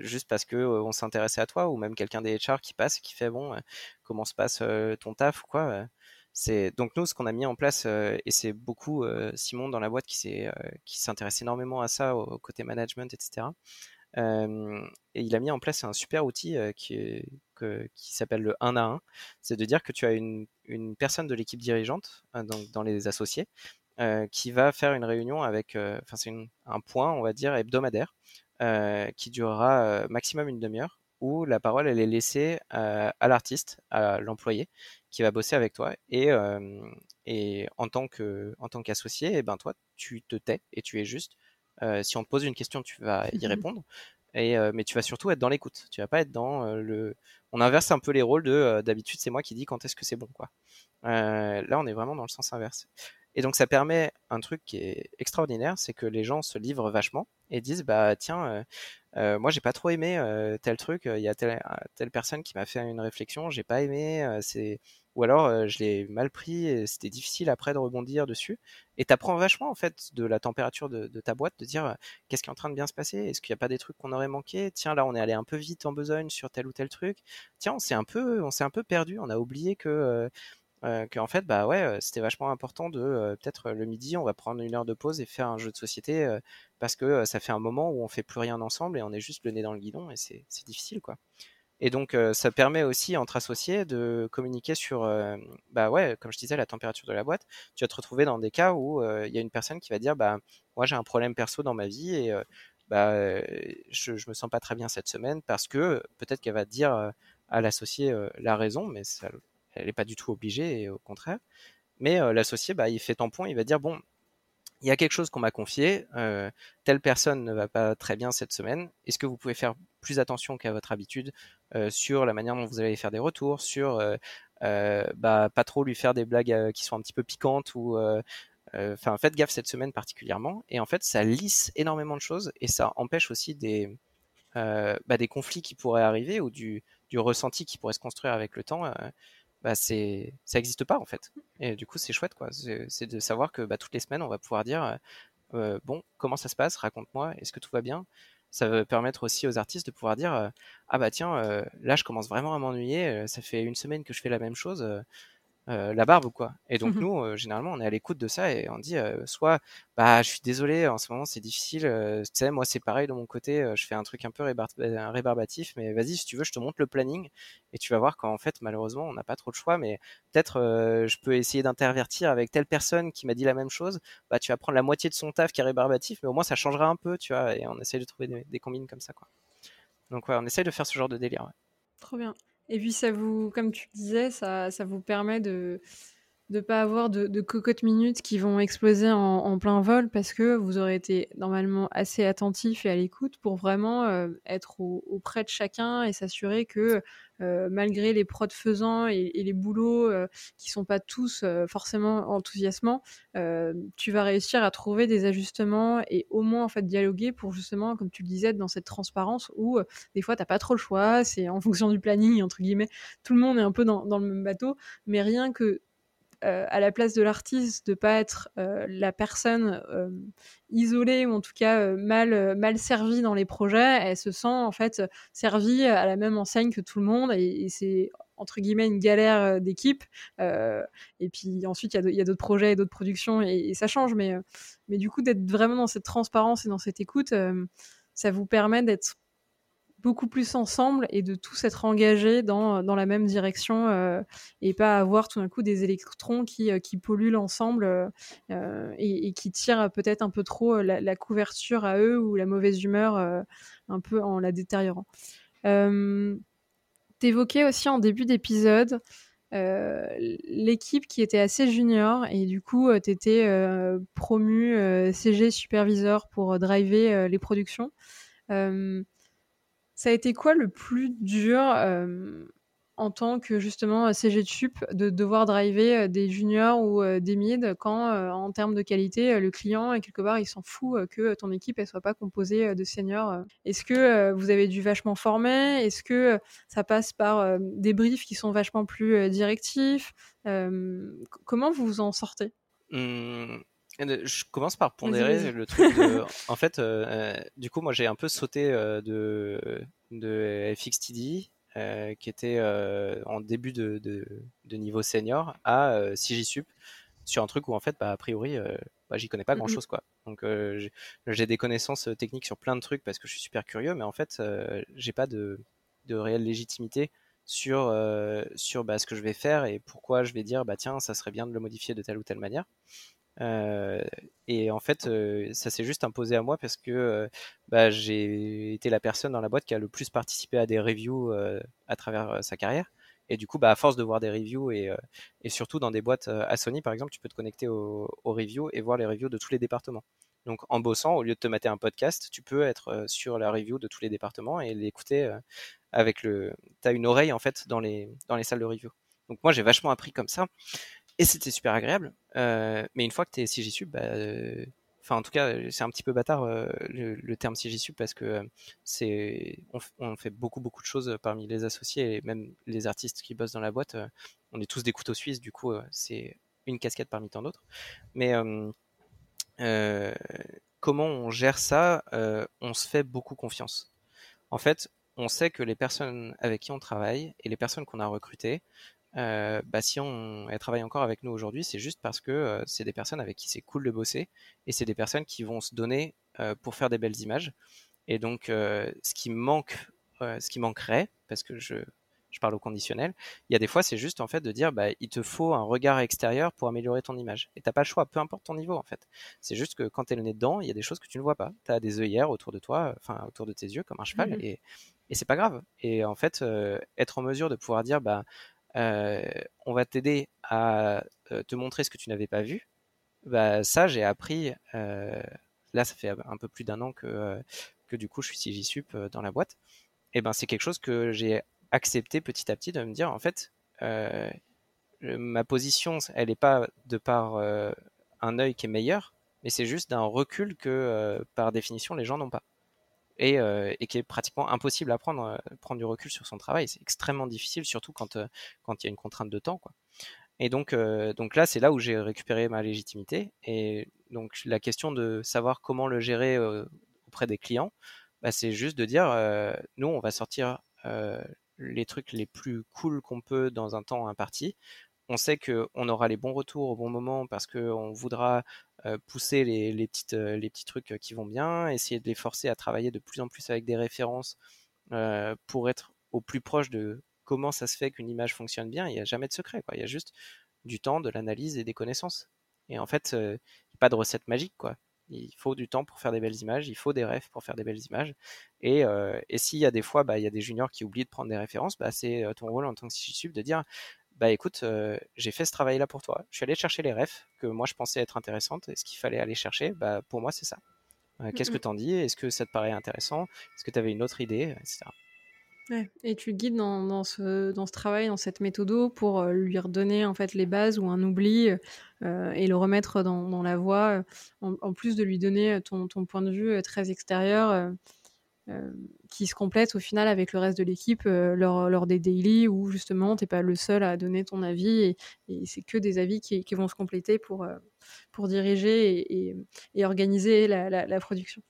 juste parce que on s'intéressait à toi, ou même quelqu'un des HR qui passe et qui fait bon, comment se passe ton taf quoi. C'est donc nous ce qu'on a mis en place et c'est beaucoup Simon dans la boîte qui s'est qui s'intéresse énormément à ça au côté management etc et il a mis en place un super outil qui, s'appelle le 1 à 1. C'est de dire que tu as une, une personne de l'équipe dirigeante, donc dans les associés, qui va faire une réunion avec, enfin c'est un point, on va dire, hebdomadaire, qui durera maximum une demi-heure, où la parole elle est laissée à l'artiste, à l'employé, qui va bosser avec toi. Et, et en tant qu'associé, eh ben toi, tu te tais et tu es juste si on te pose une question, tu vas y mmh répondre. Et, euh, mais tu vas surtout être dans l'écoute. Tu vas pas être dans euh, le. On inverse un peu les rôles de d'habitude, c'est moi qui dis quand est-ce que c'est bon. Quoi. là, on est vraiment dans le sens inverse. Et donc, ça permet un truc qui est extraordinaire, c'est que les gens se livrent vachement et disent bah tiens, moi j'ai pas trop aimé tel truc, il y a telle, telle personne qui m'a fait une réflexion, j'ai pas aimé, c'est ou alors je l'ai mal pris et c'était difficile après de rebondir dessus. Et t'apprends vachement en fait de la température de, ta boîte, de dire qu'est-ce qui est en train de bien se passer, est-ce qu'il n'y a pas des trucs qu'on aurait manqué, tiens là on est allé un peu vite en besogne sur tel ou tel truc, tiens on s'est un peu, on s'est un peu perdu, on a oublié que en fait bah ouais c'était vachement important de peut-être le midi on va prendre une heure de pause et faire un jeu de société parce que ça fait un moment où on fait plus rien ensemble et on est juste le nez dans le guidon et c'est difficile quoi. Et donc, euh, ça permet aussi entre associés de communiquer sur, euh, bah ouais, comme je disais, la température de la boîte. Tu vas te retrouver dans des cas où euh, il y a une personne qui va dire, bah moi j'ai un problème perso dans ma vie et bah je, me sens pas très bien cette semaine parce que peut-être qu'elle va dire à l'associé la raison, mais elle n'est pas du tout obligée et au contraire. Mais l'associé, bah il fait tampon, il va dire bon, il y a quelque chose qu'on m'a confié, euh, telle personne ne va pas très bien cette semaine, est-ce que vous pouvez faire plus attention qu'à votre habitude euh, sur la manière dont vous allez faire des retours, sur euh, bah, pas trop lui faire des blagues qui sont un petit peu piquantes ou enfin faites gaffe cette semaine particulièrement. Et en fait ça lisse énormément de choses et ça empêche aussi des bah, conflits qui pourraient arriver ou du ressenti qui pourrait se construire avec le temps bah c'est ça n'existe pas en fait. Et du coup, c'est chouette quoi. C'est de savoir que bah, toutes les semaines, on va pouvoir dire euh, euh, bon, comment ça se passe? Raconte-moi. Est-ce que tout va bien? Ça va permettre aussi aux artistes de pouvoir dire ah bah tiens là je commence vraiment à m'ennuyer ça fait une semaine que je fais la même chose euh, la barbe ou quoi. Et donc mmh nous, euh, généralement, on est à l'écoute de ça et on dit euh, soit, bah, je suis désolé, en ce moment c'est difficile. tu sais, moi c'est pareil de mon côté, je fais un truc un peu rébarbatif, mais vas-y, si tu veux, je te montre le planning et tu vas voir qu'en fait, malheureusement, on n'a pas trop de choix, mais peut-être je peux essayer d'intervertir avec telle personne qui m'a dit la même chose. Bah, tu vas prendre la moitié de son taf qui est rébarbatif, mais au moins ça changera un peu, tu vois. Et on essaye de trouver des, combines comme ça, quoi. Donc ouais, on essaye de faire ce genre de délire. Trop bien. Et puis ça vous, comme tu disais, ça, ça vous permet de ne pas avoir de, de, cocottes minutes qui vont exploser en, plein vol parce que vous aurez été normalement assez attentif et à l'écoute pour vraiment euh, être auprès de chacun et s'assurer que euh, malgré les prods faisants et, les boulots euh, qui sont pas tous euh, forcément enthousiasmants, tu vas réussir à trouver des ajustements et au moins en fait dialoguer pour justement, comme tu le disais, dans cette transparence où des fois t'as pas trop le choix, c'est en [laughs] fonction du planning entre guillemets, tout le monde est un peu dans le même bateau, mais rien que euh, à la place de l'artiste de pas être euh, la personne euh, isolée ou en tout cas mal mal servie dans les projets, elle se sent en fait servie à la même enseigne que tout le monde et, c'est entre guillemets une galère d'équipe. et puis ensuite il y a d'autres projets et d'autres productions et, et, ça change, mais mais du coup d'être vraiment dans cette transparence et dans cette écoute, ça vous permet d'être beaucoup plus ensemble et de tous être engagés dans, dans la même direction euh, et pas avoir tout d'un coup des électrons qui, euh, qui polluent l'ensemble euh, et, qui tirent peut-être un peu trop la, couverture à eux ou la mauvaise humeur un peu en la détériorant. T'évoquais aussi en début d'épisode l'équipe qui était assez junior et du coup tu étais promu CG superviseur pour driver les productions. Ça a été quoi le plus dur en tant que justement CG de devoir driver des juniors ou des mid quand en termes de qualité le client quelque part il s'en fout que ton équipe elle soit pas composée de seniors. Est-ce que vous avez dû vachement former? Est-ce que ça passe par des briefs qui sont vachement plus directifs? Comment vous vous en sortez? Mmh. Je commence par pondérer le truc. De... [laughs] en fait, euh, euh, du coup, moi, j'ai un peu sauté euh, de, de FXTD, qui était en début de, de, niveau senior, à CJSUP, sur un truc où, en fait, bah, a priori, bah, j'y connais pas grand chose, quoi. Donc, j'ai des connaissances techniques sur plein de trucs parce que je suis super curieux, mais en fait, j'ai pas de, de réelle légitimité sur, sur bah, ce que je vais faire et pourquoi je vais dire, bah tiens, ça serait bien de le modifier de telle ou telle manière. Euh, et en fait, euh, ça s'est juste imposé à moi parce que euh, bah, j'ai été la personne dans la boîte qui a le plus participé à des reviews à travers sa carrière. Et du coup, bah, à force de voir des reviews et, et surtout dans des boîtes à Sony, par exemple, tu peux te connecter aux, reviews et voir les reviews de tous les départements. Donc, en bossant, au lieu de te mater un podcast, tu peux être sur la review de tous les départements et l'écouter avec le. Tu as une oreille en fait dans les, dans les salles de review. Donc, moi, j'ai vachement appris comme ça et c'était super agréable. Euh, mais une fois que tu es bah, euh, enfin en tout cas c'est un petit peu bâtard euh, le, terme CJSUB parce que c'est on, fait beaucoup beaucoup de choses parmi les associés et même les artistes qui bossent dans la boîte. on est tous des couteaux suisses, du coup c'est une casquette parmi tant d'autres. Mais comment on gère ça On se fait beaucoup confiance. En fait, on sait que les personnes avec qui on travaille et les personnes qu'on a recrutées, euh, bah, si on, elle travaille encore avec nous aujourd'hui, c'est juste parce que euh, c'est des personnes avec qui c'est cool de bosser et c'est des personnes qui vont se donner euh, pour faire des belles images. Et donc, ce qui manque, ce qui manquerait, parce que je, je parle au conditionnel, il y a des fois, c'est juste en fait de dire, bah, il te faut un regard extérieur pour améliorer ton image. Et t'as pas le choix, peu importe ton niveau en fait. C'est juste que quand t'es le nez dedans, il y a des choses que tu ne vois pas. Tu as des œillères autour de toi, enfin autour de tes yeux comme un cheval, mmh et, et c'est pas grave. Et en fait, être en mesure de pouvoir dire, bah on va t'aider à te montrer ce que tu n'avais pas vu. Bah, ça, j'ai appris. Là, ça fait un peu plus d'un an que, que du coup, je suis CJSUP dans la boîte. Et ben, c'est quelque chose que j'ai accepté petit à petit de me dire, en fait, ma position, elle n'est pas de par un œil qui est meilleur, mais c'est juste d'un recul que, par définition, les gens n'ont pas. Euh, et, qui est pratiquement impossible à prendre, euh, prendre du recul sur son travail. C'est extrêmement difficile, surtout quand euh, il y a une contrainte de temps. Et donc, donc là, c'est là où j'ai récupéré ma légitimité. Et donc la question de savoir comment le gérer auprès des clients, bah, c'est juste de dire, nous, on va sortir les trucs les plus cool qu'on peut dans un temps imparti. On sait qu'on aura les bons retours au bon moment parce qu'on voudra pousser les, petits trucs qui vont bien, essayer de les forcer à travailler de plus en plus avec des références pour être au plus proche de comment ça se fait qu'une image fonctionne bien. Il n'y a jamais de secret. Quoi. Il y a juste du temps, de l'analyse et des connaissances. Et en fait, il n'y a pas de recette magique. Quoi. Il faut du temps pour faire des belles images, il faut des rêves pour faire des belles images. Et, et s'il y a des fois, bah, il y a des juniors qui oublient de prendre des références, bah, c'est ton rôle en tant que sub de dire bah écoute, euh, j'ai fait ce travail-là pour toi. Je suis allé chercher les refs que moi je pensais être intéressantes et ce qu'il fallait aller chercher, bah, pour moi c'est ça. Euh, qu'est-ce que t'en dis? Est-ce que ça te paraît intéressant? Est-ce que tu avais une autre idée? Etc. Ouais, et tu le guides dans, dans, ce, dans ce travail, dans cette méthode pour euh, lui redonner en fait les bases ou un oubli euh, et le remettre dans, dans la voie, en, en, plus de lui donner ton, ton point de vue très extérieur qui se complète au final avec le reste de l'équipe euh, lors, lors, des daily où justement t'es pas le seul à donner ton avis et, et c'est que des avis qui, qui, vont se compléter pour, euh, pour diriger et, et, et organiser la, la, la production.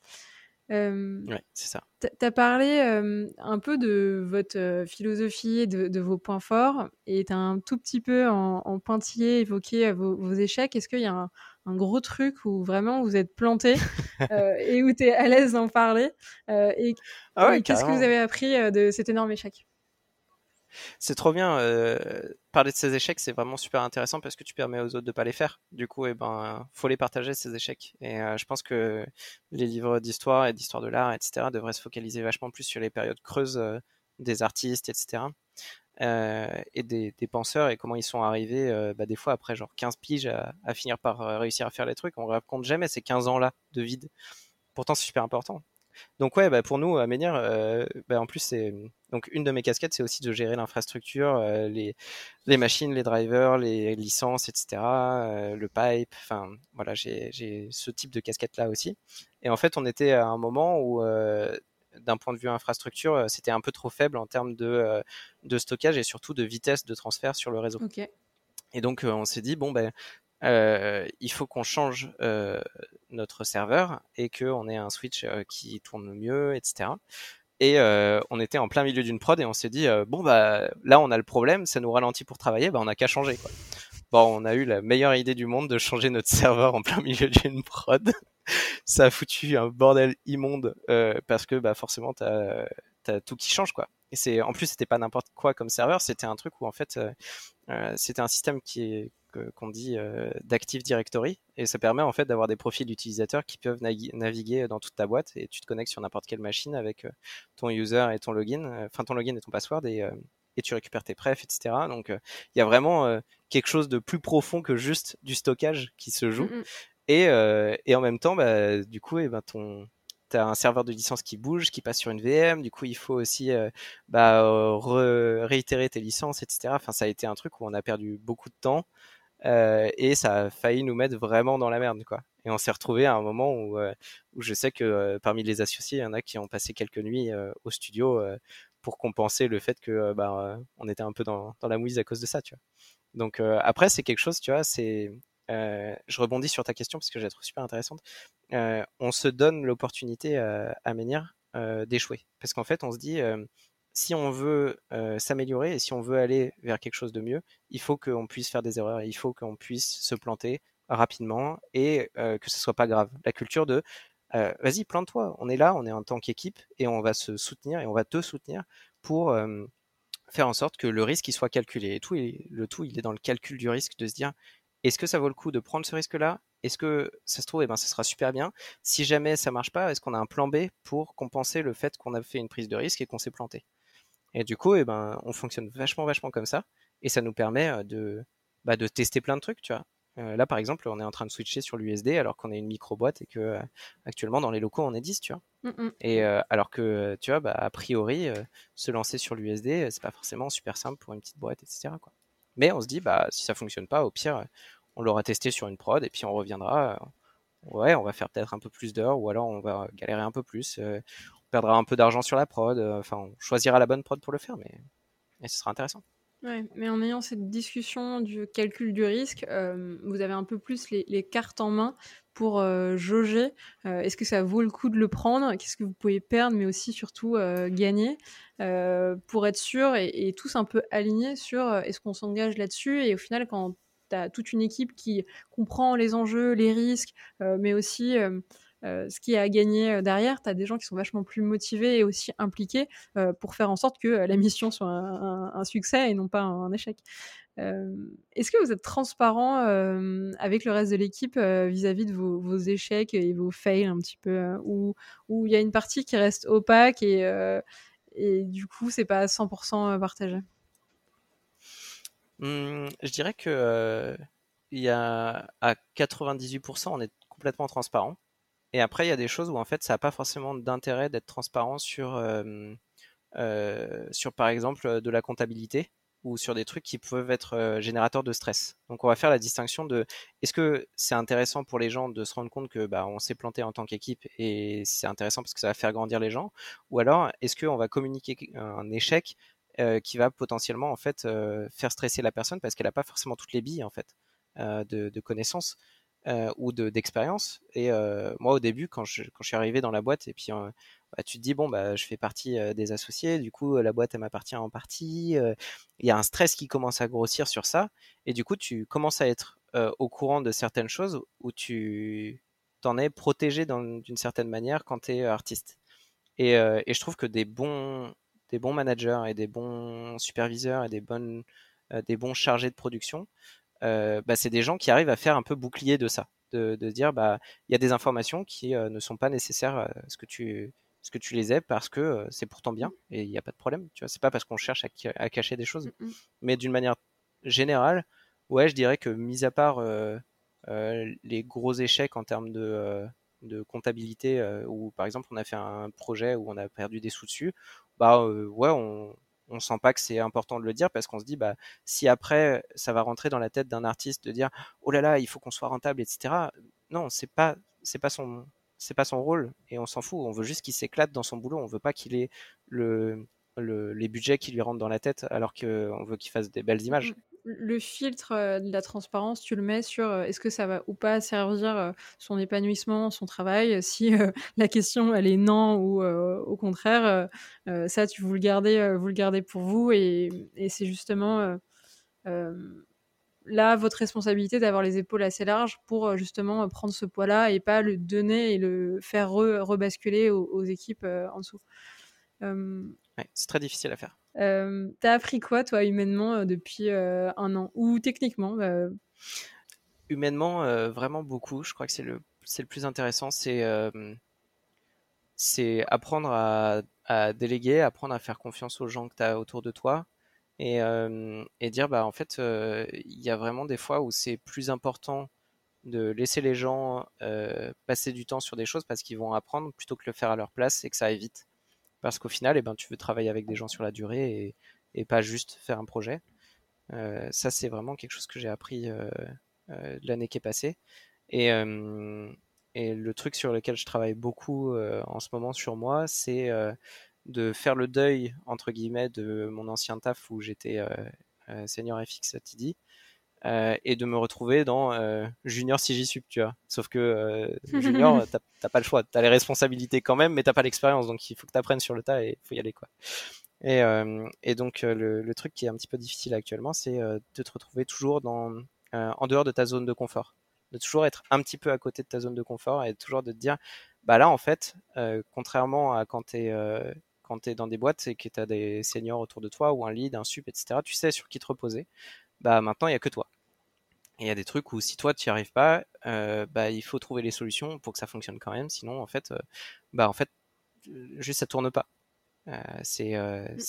Euh, ouais, c'est ça. Tu as parlé euh, un peu de votre euh, philosophie et de, de, vos points forts et tu as un tout petit peu en, en pointillé évoqué vos, vos échecs. Est-ce qu'il y a un, un, gros truc où vraiment vous êtes planté [laughs] et où tu es à l'aise d'en parler Et, ah ouais, et qu'est-ce que vous avez appris de cet énorme échec? C'est trop bien. Euh, parler de ces échecs, c'est vraiment super intéressant parce que tu permets aux autres de pas les faire. Du coup, eh ben, faut les partager ces échecs. Et euh, je pense que les livres d'histoire et d'histoire de l'art, etc., devraient se focaliser vachement plus sur les périodes creuses euh, des artistes, etc. Euh, et des, penseurs et comment ils sont arrivés, euh, bah, des fois après genre 15 piges à, finir par réussir à faire les trucs. On raconte jamais ces 15 ans-là de vide. Pourtant, c'est super important. Donc ouais, bah, pour nous à Menhir, euh, bah, en plus c'est donc une de mes casquettes, c'est aussi de gérer l'infrastructure, euh, les, les machines, les drivers, les licences, etc., euh, le pipe. Enfin voilà, j'ai ce type de casquette là aussi. Et en fait, on était à un moment où euh, d'un point de vue infrastructure, c'était un peu trop faible en termes de, de stockage et surtout de vitesse de transfert sur le réseau. Okay. Et donc on s'est dit bon ben euh, il faut qu'on change euh, notre serveur et qu'on ait un switch euh, qui tourne mieux, etc. Et euh, on était en plein milieu d'une prod et on s'est dit bon bah là on a le problème, ça nous ralentit pour travailler, bah on a qu'à changer quoi. Bon, on a eu la meilleure idée du monde de changer notre serveur en plein milieu d'une prod. [laughs] ça a foutu un bordel immonde parce que bah forcément t'as as tout qui change quoi. Et c'est en plus c'était pas n'importe quoi comme serveur, c'était un truc où en fait c'était un système qui qu'on dit euh, d'Active Directory et ça permet en fait d'avoir des profils d'utilisateurs qui peuvent naviguer dans toute ta boîte et tu te connectes sur n'importe quelle machine avec euh, ton user et ton login, euh, enfin ton login et ton password et, et tu récupères tes prefs, etc. Donc il y a vraiment quelque chose de plus profond que juste du stockage qui se joue. Mm -hmm. Et, et en même temps, bah, du coup, et eh ben ton, as un serveur de licence qui bouge, qui passe sur une VM, du coup il faut aussi euh, bah, re réitérer tes licences, etc. Enfin ça a été un truc où on a perdu beaucoup de temps euh, et ça a failli nous mettre vraiment dans la merde quoi. Et on s'est retrouvé à un moment où, euh, où je sais que euh, parmi les associés, il y en a qui ont passé quelques nuits euh, au studio pour compenser le fait que bah, on était un peu dans, dans la mouise à cause de ça, tu vois. Donc après c'est quelque chose, tu vois, c'est euh, je rebondis sur ta question parce que je la trouve super intéressante. Euh, on se donne l'opportunité à, Menhir euh, d'échouer. Parce qu'en fait, on se dit, si on veut s'améliorer et si on veut aller vers quelque chose de mieux, il faut qu'on puisse faire des erreurs, il faut qu'on puisse se planter rapidement et que ce soit pas grave. La culture de vas-y, plante-toi, on est là, on est en tant qu'équipe et on va se soutenir et on va te soutenir pour faire en sorte que le risque il soit calculé. Et tout, le tout, il est dans le calcul du risque de se dire est-ce que ça vaut le coup de prendre ce risque-là? Est-ce que ça se trouve, eh ben, ça sera super bien. Si jamais ça marche pas, est-ce qu'on a un plan B pour compenser le fait qu'on a fait une prise de risque et qu'on s'est planté? Et du coup, eh ben, on fonctionne vachement, vachement comme ça, et ça nous permet euh, de, bah, de tester plein de trucs, tu vois? Euh, là, par exemple, on est en train de switcher sur l'USD alors qu'on est une micro boîte et que euh, actuellement dans les locaux on est 10, tu vois. Mm -mm. Et euh, alors que, tu vois, bah, a priori, euh, se lancer sur l'USD, c'est pas forcément super simple pour une petite boîte, etc. Quoi. Mais on se dit, bah, si ça fonctionne pas, au pire, on l'aura testé sur une prod et puis on reviendra. Ouais, on va faire peut-être un peu plus d'heures ou alors on va galérer un peu plus. on perdra un peu d'argent sur la prod. Enfin, on choisira la bonne prod pour le faire, mais, mais ce sera intéressant. Ouais, mais en ayant cette discussion du calcul du risque, euh, vous avez un peu plus les, cartes en main pour jauger est-ce que ça vaut le coup de le prendre, qu'est-ce que vous pouvez perdre, mais aussi surtout gagner, pour être sûr et, et, tous un peu alignés sur est-ce qu'on s'engage là-dessus et au final quand tu as toute une équipe qui comprend les enjeux, les risques, mais aussi ce qui est à gagner derrière, tu as des gens qui sont vachement plus motivés et aussi impliqués pour faire en sorte que la mission soit un, succès et non pas un, échec. Est-ce que vous êtes transparent avec le reste de l'équipe vis-à-vis de vos, échecs et vos fails un petit peu Ou il y a une partie qui reste opaque et, et du coup, c'est pas 100% partagé? Mmh, Je dirais que il y a à 98%, on est complètement transparent. Et après, il y a des choses où en fait, ça n'a pas forcément d'intérêt d'être transparent sur, sur, par exemple, de la comptabilité ou sur des trucs qui peuvent être euh, générateurs de stress. Donc on va faire la distinction de est-ce que c'est intéressant pour les gens de se rendre compte que bah, on s'est planté en tant qu'équipe et c'est intéressant parce que ça va faire grandir les gens, ou alors est-ce qu'on va communiquer un échec euh, qui va potentiellement en fait euh, faire stresser la personne parce qu'elle n'a pas forcément toutes les billes en fait de, connaissances? Ou d'expérience. et moi, au début, quand je, quand je suis arrivé dans la boîte, et puis bah, tu te dis bon bah je fais partie des associés, du coup la boîte elle m'appartient en partie. Il y a un stress qui commence à grossir sur ça, et du coup tu commences à être au courant de certaines choses où tu t'en es protégé d'une certaine manière quand tu es artiste. Et, et, je trouve que des bons, des bons managers et des bons superviseurs et des, bonnes, des bons chargés de production, bah, c'est des gens qui arrivent à faire un peu bouclier de ça. De, de dire bah il y a des informations qui ne sont pas nécessaires à ce que tu ce que tu les aies parce que c'est pourtant bien et il n'y a pas de problème. Tu vois, c'est pas parce qu'on cherche à, cacher des choses, mmh, mmh. mais d'une manière générale, ouais, je dirais que mis à part les gros échecs en termes de, de comptabilité, où par exemple on a fait un projet où on a perdu des sous dessus, bah ouais, on, on sent pas que c'est important de le dire parce qu'on se dit bah si après ça va rentrer dans la tête d'un artiste de dire oh là là il faut qu'on soit rentable etc non c'est pas c'est pas son c'est pas son rôle et on s'en fout. On veut juste qu'il s'éclate dans son boulot. On veut pas qu'il ait le, les budgets qui lui rentrent dans la tête alors qu'on veut qu'il fasse des belles images. Le filtre euh, de la transparence, tu le mets sur euh, est-ce que ça va ou pas servir euh, son épanouissement, son travail? Si [laughs] la question elle est non ou au contraire, ça tu vous le gardez, vous le gardez pour vous et, c'est justement là votre responsabilité d'avoir les épaules assez larges pour justement prendre ce poids-là et pas le donner et le faire rebasculer aux, équipes en dessous. c'est très difficile à faire. T'as appris quoi, toi, humainement, depuis un an? Ou techniquement Humainement, vraiment beaucoup. Je crois que c'est le, le plus intéressant. C'est apprendre à, déléguer, apprendre à faire confiance aux gens que tu as autour de toi, et, et dire bah en fait il y a vraiment des fois où c'est plus important de laisser les gens passer du temps sur des choses parce qu'ils vont apprendre plutôt que le faire à leur place et que ça aille vite parce qu'au final eh ben tu veux travailler avec des gens sur la durée et, pas juste faire un projet. Ça c'est vraiment quelque chose que j'ai appris l'année qui est passée. Et, le truc sur lequel je travaille beaucoup en ce moment sur moi c'est de faire le deuil entre guillemets de mon ancien taf où j'étais euh, euh, senior FX à euh, et de me retrouver dans junior sup tu vois. Sauf que [laughs] junior, t'as pas le choix, t'as les responsabilités quand même, mais t'as pas l'expérience, donc il faut que t'apprennes sur le tas et il faut y aller quoi. Et, et donc le, le, truc qui est un petit peu difficile actuellement, c'est de te retrouver toujours dans, en dehors de ta zone de confort, de toujours être un petit peu à côté de ta zone de confort et toujours de te dire, bah là en fait, contrairement à quand t'es quand tu es dans des boîtes, c'est que tu as des seniors autour de toi ou un lead, un sup, etc. Tu sais sur qui te reposer. Bah maintenant, il n'y a que toi. Et il y a des trucs où si toi tu n'y arrives pas, euh, bah, il faut trouver les solutions pour que ça fonctionne quand même. Sinon, en fait, euh, bah en fait, juste ça tourne pas. Euh, c'est,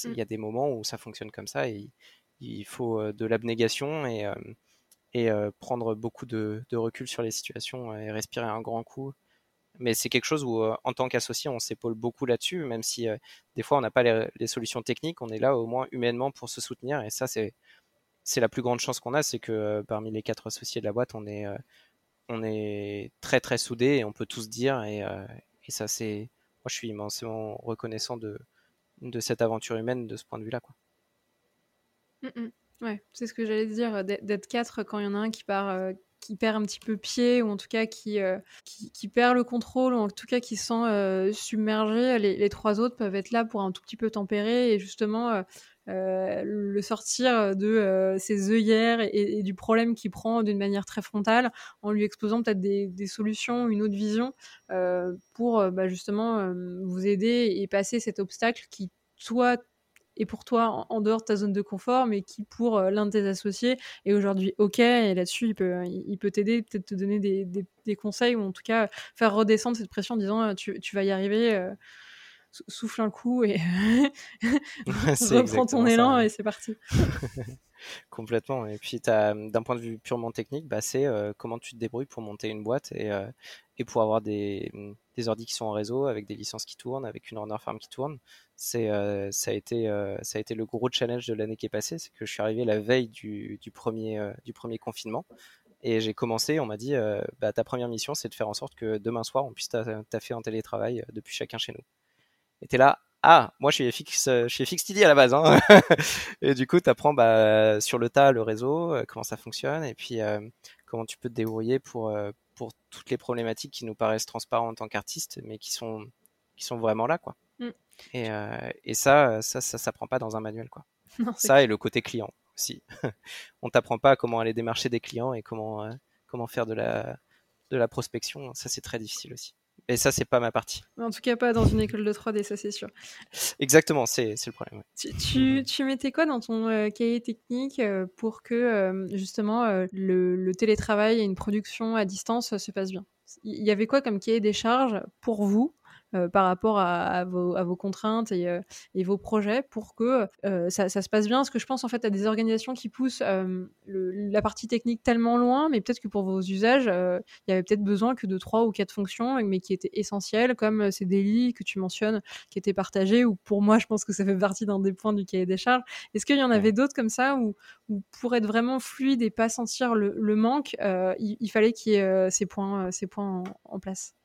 il y a des moments où ça fonctionne comme ça et il faut de l'abnégation et, et prendre beaucoup de, de, recul sur les situations et respirer un grand coup mais c'est quelque chose où, euh, en tant qu'associé, on s'épaule beaucoup là-dessus, même si euh, des fois on n'a pas les, solutions techniques, on est là au moins humainement pour se soutenir. Et ça, c'est c'est la plus grande chance qu'on a, c'est que euh, parmi les quatre associés de la boîte, on est on est très très soudés et on peut tous dire. Et, et ça, c'est moi, je suis immensément reconnaissant de cette aventure humaine de ce point de vue-là, quoi. Mmh, mmh. Ouais, c'est ce que j'allais dire, d'être quatre quand il y en a un qui part qui perd un petit peu pied ou en tout cas qui, qui, perd le contrôle ou en tout cas qui se sent submergé, les, les, trois autres peuvent être là pour un tout petit peu tempérer et justement euh, le sortir de euh, ses œillères et, du problème qu'il prend d'une manière très frontale en lui exposant peut-être des, solutions, une autre vision euh, pour bah, justement vous aider et passer cet obstacle qui, toi, est pour toi en, dehors de ta zone de confort, mais qui pour l'un de tes associés est aujourd'hui OK. Et là-dessus, il peut, il peut t'aider, peut-être te donner des, conseils ou en tout cas faire redescendre cette pression en disant tu, tu vas y arriver souffle un coup et [laughs] reprends ton élan et c'est parti. [laughs] Complètement. Et puis, d'un point de vue purement technique, bah, c'est euh, comment tu te débrouilles pour monter une boîte et, euh, et pour avoir des, des ordis qui sont en réseau, avec des licences qui tournent, avec une runner farm qui tourne. C'est, euh, ça, a été, ça a été le gros challenge de l'année qui est passée. C'est que je suis arrivé la veille du, du premier, du premier confinement. Et j'ai commencé, on m'a dit, bah, ta première mission, c'est de faire en sorte que demain soir, on puisse taffer en télétravail depuis chacun chez nous. Et t'es là, ah, moi je suis FX, euh, je suis FXTD à la base. Hein. [laughs] et du coup, tu apprends bah, sur le tas le réseau, euh, comment ça fonctionne, et puis euh, comment tu peux te débrouiller pour, pour toutes les problématiques qui nous paraissent transparentes en tant qu'artistes, mais qui sont, qui sont vraiment là. quoi. Mm. Et, et ça, ça, ça s'apprend pas dans un manuel. quoi. [laughs] ça et le côté client aussi. [laughs] On t'apprend pas comment aller démarcher des clients et comment, comment faire de la, de la prospection. Ça, c'est très difficile aussi. Et ça, c'est pas ma partie. En tout cas, pas dans une école de 3D, ça c'est sûr. Exactement, c'est le problème. Tu, tu, mettais quoi dans ton euh, cahier technique euh, pour que euh, justement le, le, télétravail et une production à distance se passent bien? Il y avait quoi comme cahier des charges pour vous par rapport à, vos, contraintes euh, et, vos projets pour que euh, ça, se passe bien. Parce que je pense en fait à des organisations qui poussent la partie technique tellement loin, mais peut-être que pour vos usages, il y avait peut-être besoin que de trois ou quatre fonctions, mais qui étaient essentielles, comme ces délits que tu mentionnes, qui étaient partagés, ou pour moi, je pense que ça fait partie d'un des points du cahier des charges. Est-ce qu'il y en avait d'autres comme ça, où, pour être vraiment fluide et pas sentir le, manque, il, fallait qu'il y ait ces points, ces points en place?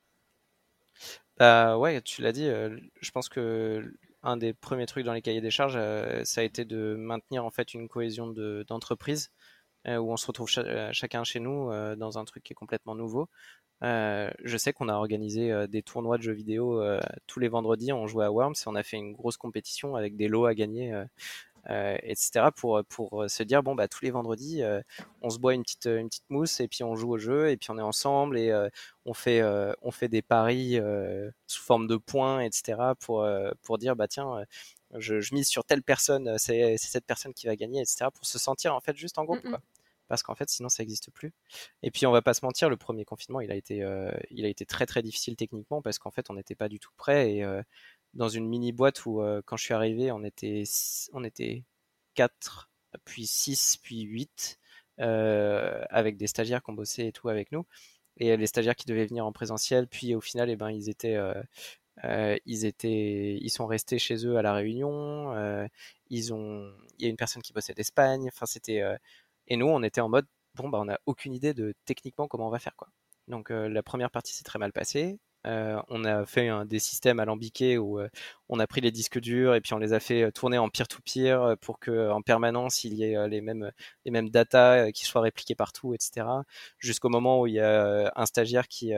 Bah ouais, tu l'as dit, euh, je pense que un des premiers trucs dans les cahiers des charges, euh, ça a été de maintenir en fait une cohésion d'entreprise euh, où on se retrouve chacun chez nous dans un truc qui est complètement nouveau. je sais qu'on a organisé des tournois de jeux vidéo tous les vendredis, on jouait à Worms et on a fait une grosse compétition avec des lots à gagner euh, etc. pour pour se dire bon bah tous les vendredis euh, on se boit une petite une petite mousse et puis on joue au jeu et puis on est ensemble et euh, on fait on fait des paris sous forme de points etc. pour pour dire bah tiens je, je mise sur telle personne c'est cette personne qui va gagner etc. pour se sentir en fait juste en groupe quoi parce qu'en fait sinon ça n'existe plus. Et puis on va pas se mentir, le premier confinement il a été, il a été très très difficile techniquement parce qu'en fait on n'était pas du tout prêt et dans une mini boîte où euh, quand je suis arrivé, on était on était 4 puis 6 puis 8 euh, avec des stagiaires qui ont bossé et tout avec nous. Et les stagiaires qui devaient venir en présentiel puis au final eh ben ils étaient euh, ils étaient ils sont restés chez eux à la réunion ils ont il y a une personne qui bossait d'Espagne enfin c'était et nous on était en mode bon bah on a aucune idée de techniquement comment on va faire quoi. Donc la première partie s'est très mal passée euh, on a fait un, des systèmes alambiqués où euh, on a pris les disques durs et puis on les a fait euh, tourner en peer-to-peer pour que en permanence il y ait les mêmes les mêmes data qui soient répliquées partout, etc. Jusqu'au moment où il y a un stagiaire qui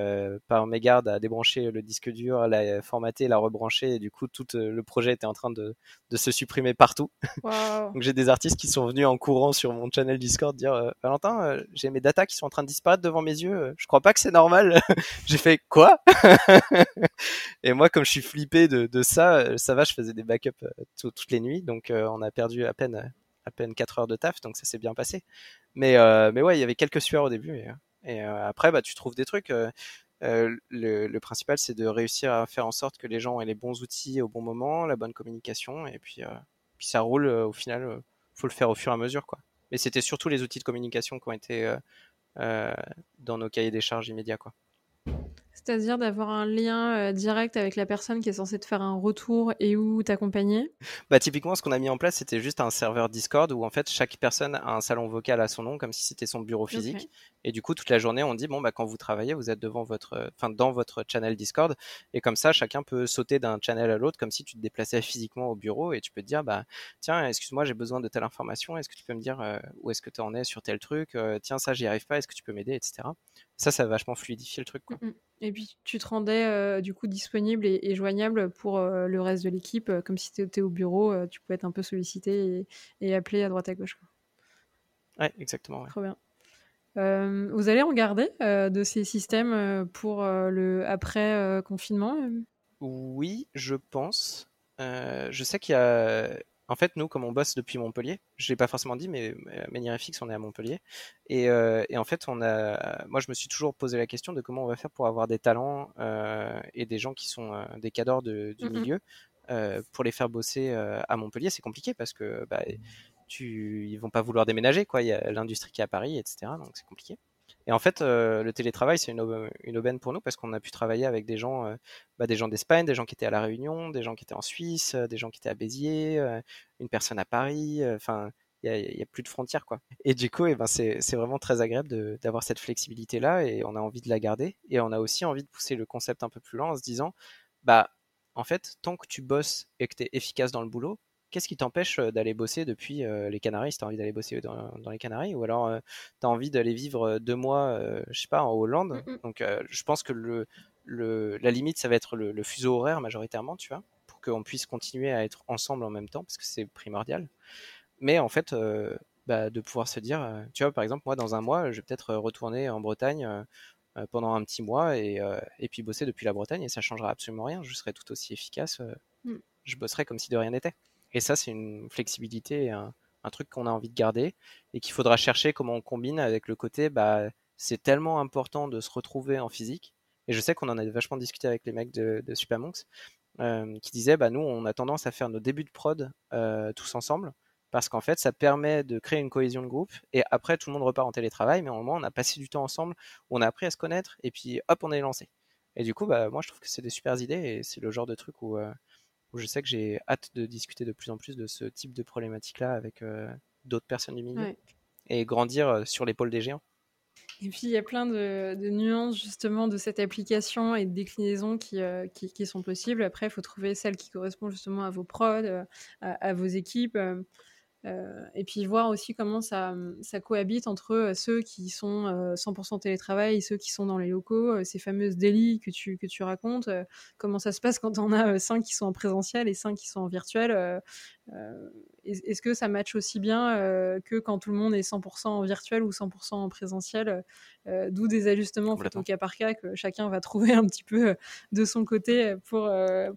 par mégarde a débranché le disque dur, l'a formaté, l'a rebranché et du coup tout le projet était en train de, de se supprimer partout. Donc j'ai des artistes qui sont venus en courant sur mon channel Discord dire Valentin, j'ai mes data qui sont en train de disparaître devant mes yeux, je crois pas que c'est normal. [laughs] j'ai fait quoi? Et moi, comme je suis flippé de, ça, euh, ça va, je faisais des backups euh, toutes les nuits, donc euh, on a perdu à peine à peine 4 heures de taf, donc ça s'est bien passé. Mais mais ouais, il y avait quelques sueurs au début, et, après, bah tu trouves des trucs. le, le, principal, c'est de réussir à faire en sorte que les gens aient les bons outils au bon moment, la bonne communication, et puis, puis ça roule. au final, faut le faire au fur et à mesure, quoi. Mais c'était surtout les outils de communication qui ont été dans nos cahiers des charges immédiats, quoi. C'est-à-dire d'avoir un lien euh, direct avec la personne qui est censée te faire un retour et ou t'accompagner? Bah typiquement, ce qu'on a mis en place, c'était juste un serveur Discord où en fait chaque personne a un salon vocal à son nom, comme si c'était son bureau physique. Et du coup, toute la journée, on dit bon bah quand vous travaillez, vous êtes devant votre, enfin dans votre channel Discord, et comme ça, chacun peut sauter d'un channel à l'autre, comme si tu te déplaçais physiquement au bureau, et tu peux te dire bah tiens, excuse-moi, j'ai besoin de telle information, est-ce que tu peux me dire euh, où est-ce que tu en es sur tel truc, euh, tiens ça j'y arrive pas, est-ce que tu peux m'aider, etc. Ça, ça va vachement fluidifier le truc. Quoi. Mmh et puis tu te rendais euh, du coup disponible et, joignable pour euh, le reste de l'équipe, euh, comme si tu étais au bureau, tu pouvais être un peu sollicité et, appelé à droite à gauche. Ouais, exactement. Trop bien. vous allez en garder de ces systèmes pour le après confinement Oui, je pense. je sais qu'il y a en fait, nous, comme on bosse depuis Montpellier, je l'ai pas forcément dit, mais FX, on est à Montpellier. Euh, et, en fait, on a, moi, je me suis toujours posé la question de comment on va faire pour avoir des talents euh, et des gens qui sont euh, des cadors du milieu pour les faire bosser à Montpellier. C'est compliqué parce que bah, tu, ils vont pas vouloir déménager, quoi. Il y a l'industrie qui est à Paris, etc. Donc c'est compliqué. Et en fait, euh, le télétravail, c'est une, aubaine pour nous parce qu'on a pu travailler avec des gens, euh, bah, des gens d'Espagne, des gens qui étaient à La Réunion, des gens qui étaient en Suisse, euh, des gens qui étaient à Béziers, une personne à Paris. Enfin, il n'y a, plus de frontières, quoi. Et du coup, eh ben, c'est vraiment très agréable d'avoir cette flexibilité-là et on a envie de la garder. Et on a aussi envie de pousser le concept un peu plus loin en se disant, bah, en fait, tant que tu bosses et que tu es efficace dans le boulot, qu'est-ce qui t'empêche d'aller bosser depuis les Canaries? Si tu as envie d'aller bosser dans, les Canaries? Ou alors tu as envie d'aller vivre deux mois, je sais pas, en Hollande? Mmh Donc je pense que le, le, la limite, ça va être le, fuseau horaire majoritairement, tu vois, pour qu'on puisse continuer à être ensemble en même temps parce que c'est primordial. Mais en fait, bah, de pouvoir se dire, tu vois, par exemple, moi dans un mois, je vais peut-être retourner en Bretagne pendant un petit mois et, et, puis bosser depuis la Bretagne et ça changera absolument rien. Je serai tout aussi efficace. Mmh. Je bosserai comme si de rien n'était. Et ça, c'est une flexibilité, un, un truc qu'on a envie de garder et qu'il faudra chercher comment on combine avec le côté, bah, c'est tellement important de se retrouver en physique. Et je sais qu'on en a vachement discuté avec les mecs de, Supermonks, euh, qui disaient, bah, nous, on a tendance à faire nos débuts de prod euh, tous ensemble, parce qu'en fait, ça permet de créer une cohésion de groupe, et après, tout le monde repart en télétravail, mais au moins, on a passé du temps ensemble, on a appris à se connaître, et puis, hop, on est lancé. Et du coup, bah, moi, je trouve que c'est des super idées, et c'est le genre de truc où, euh, où je sais que j'ai hâte de discuter de plus en plus de ce type de problématique-là avec euh, d'autres personnes du milieu et grandir euh, sur l'épaule des géants. Et puis il y a plein de, nuances justement de cette application et de déclinaisons qui, euh, qui, sont possibles. Après, il faut trouver celle qui correspond justement à vos prods, à, vos équipes. Euh, et puis voir aussi comment ça, ça cohabite entre euh, ceux qui sont 100% euh, télétravail et ceux qui sont dans les locaux, ces fameuses délits que tu, que tu racontes, comment ça se passe quand on a 5 qui sont en présentiel et 5 qui sont en virtuel. Est-ce que ça match aussi bien que quand tout le monde est 100% en virtuel ou 100% en présentiel D'où des ajustements au cas par cas que chacun va trouver un petit peu de son côté pour,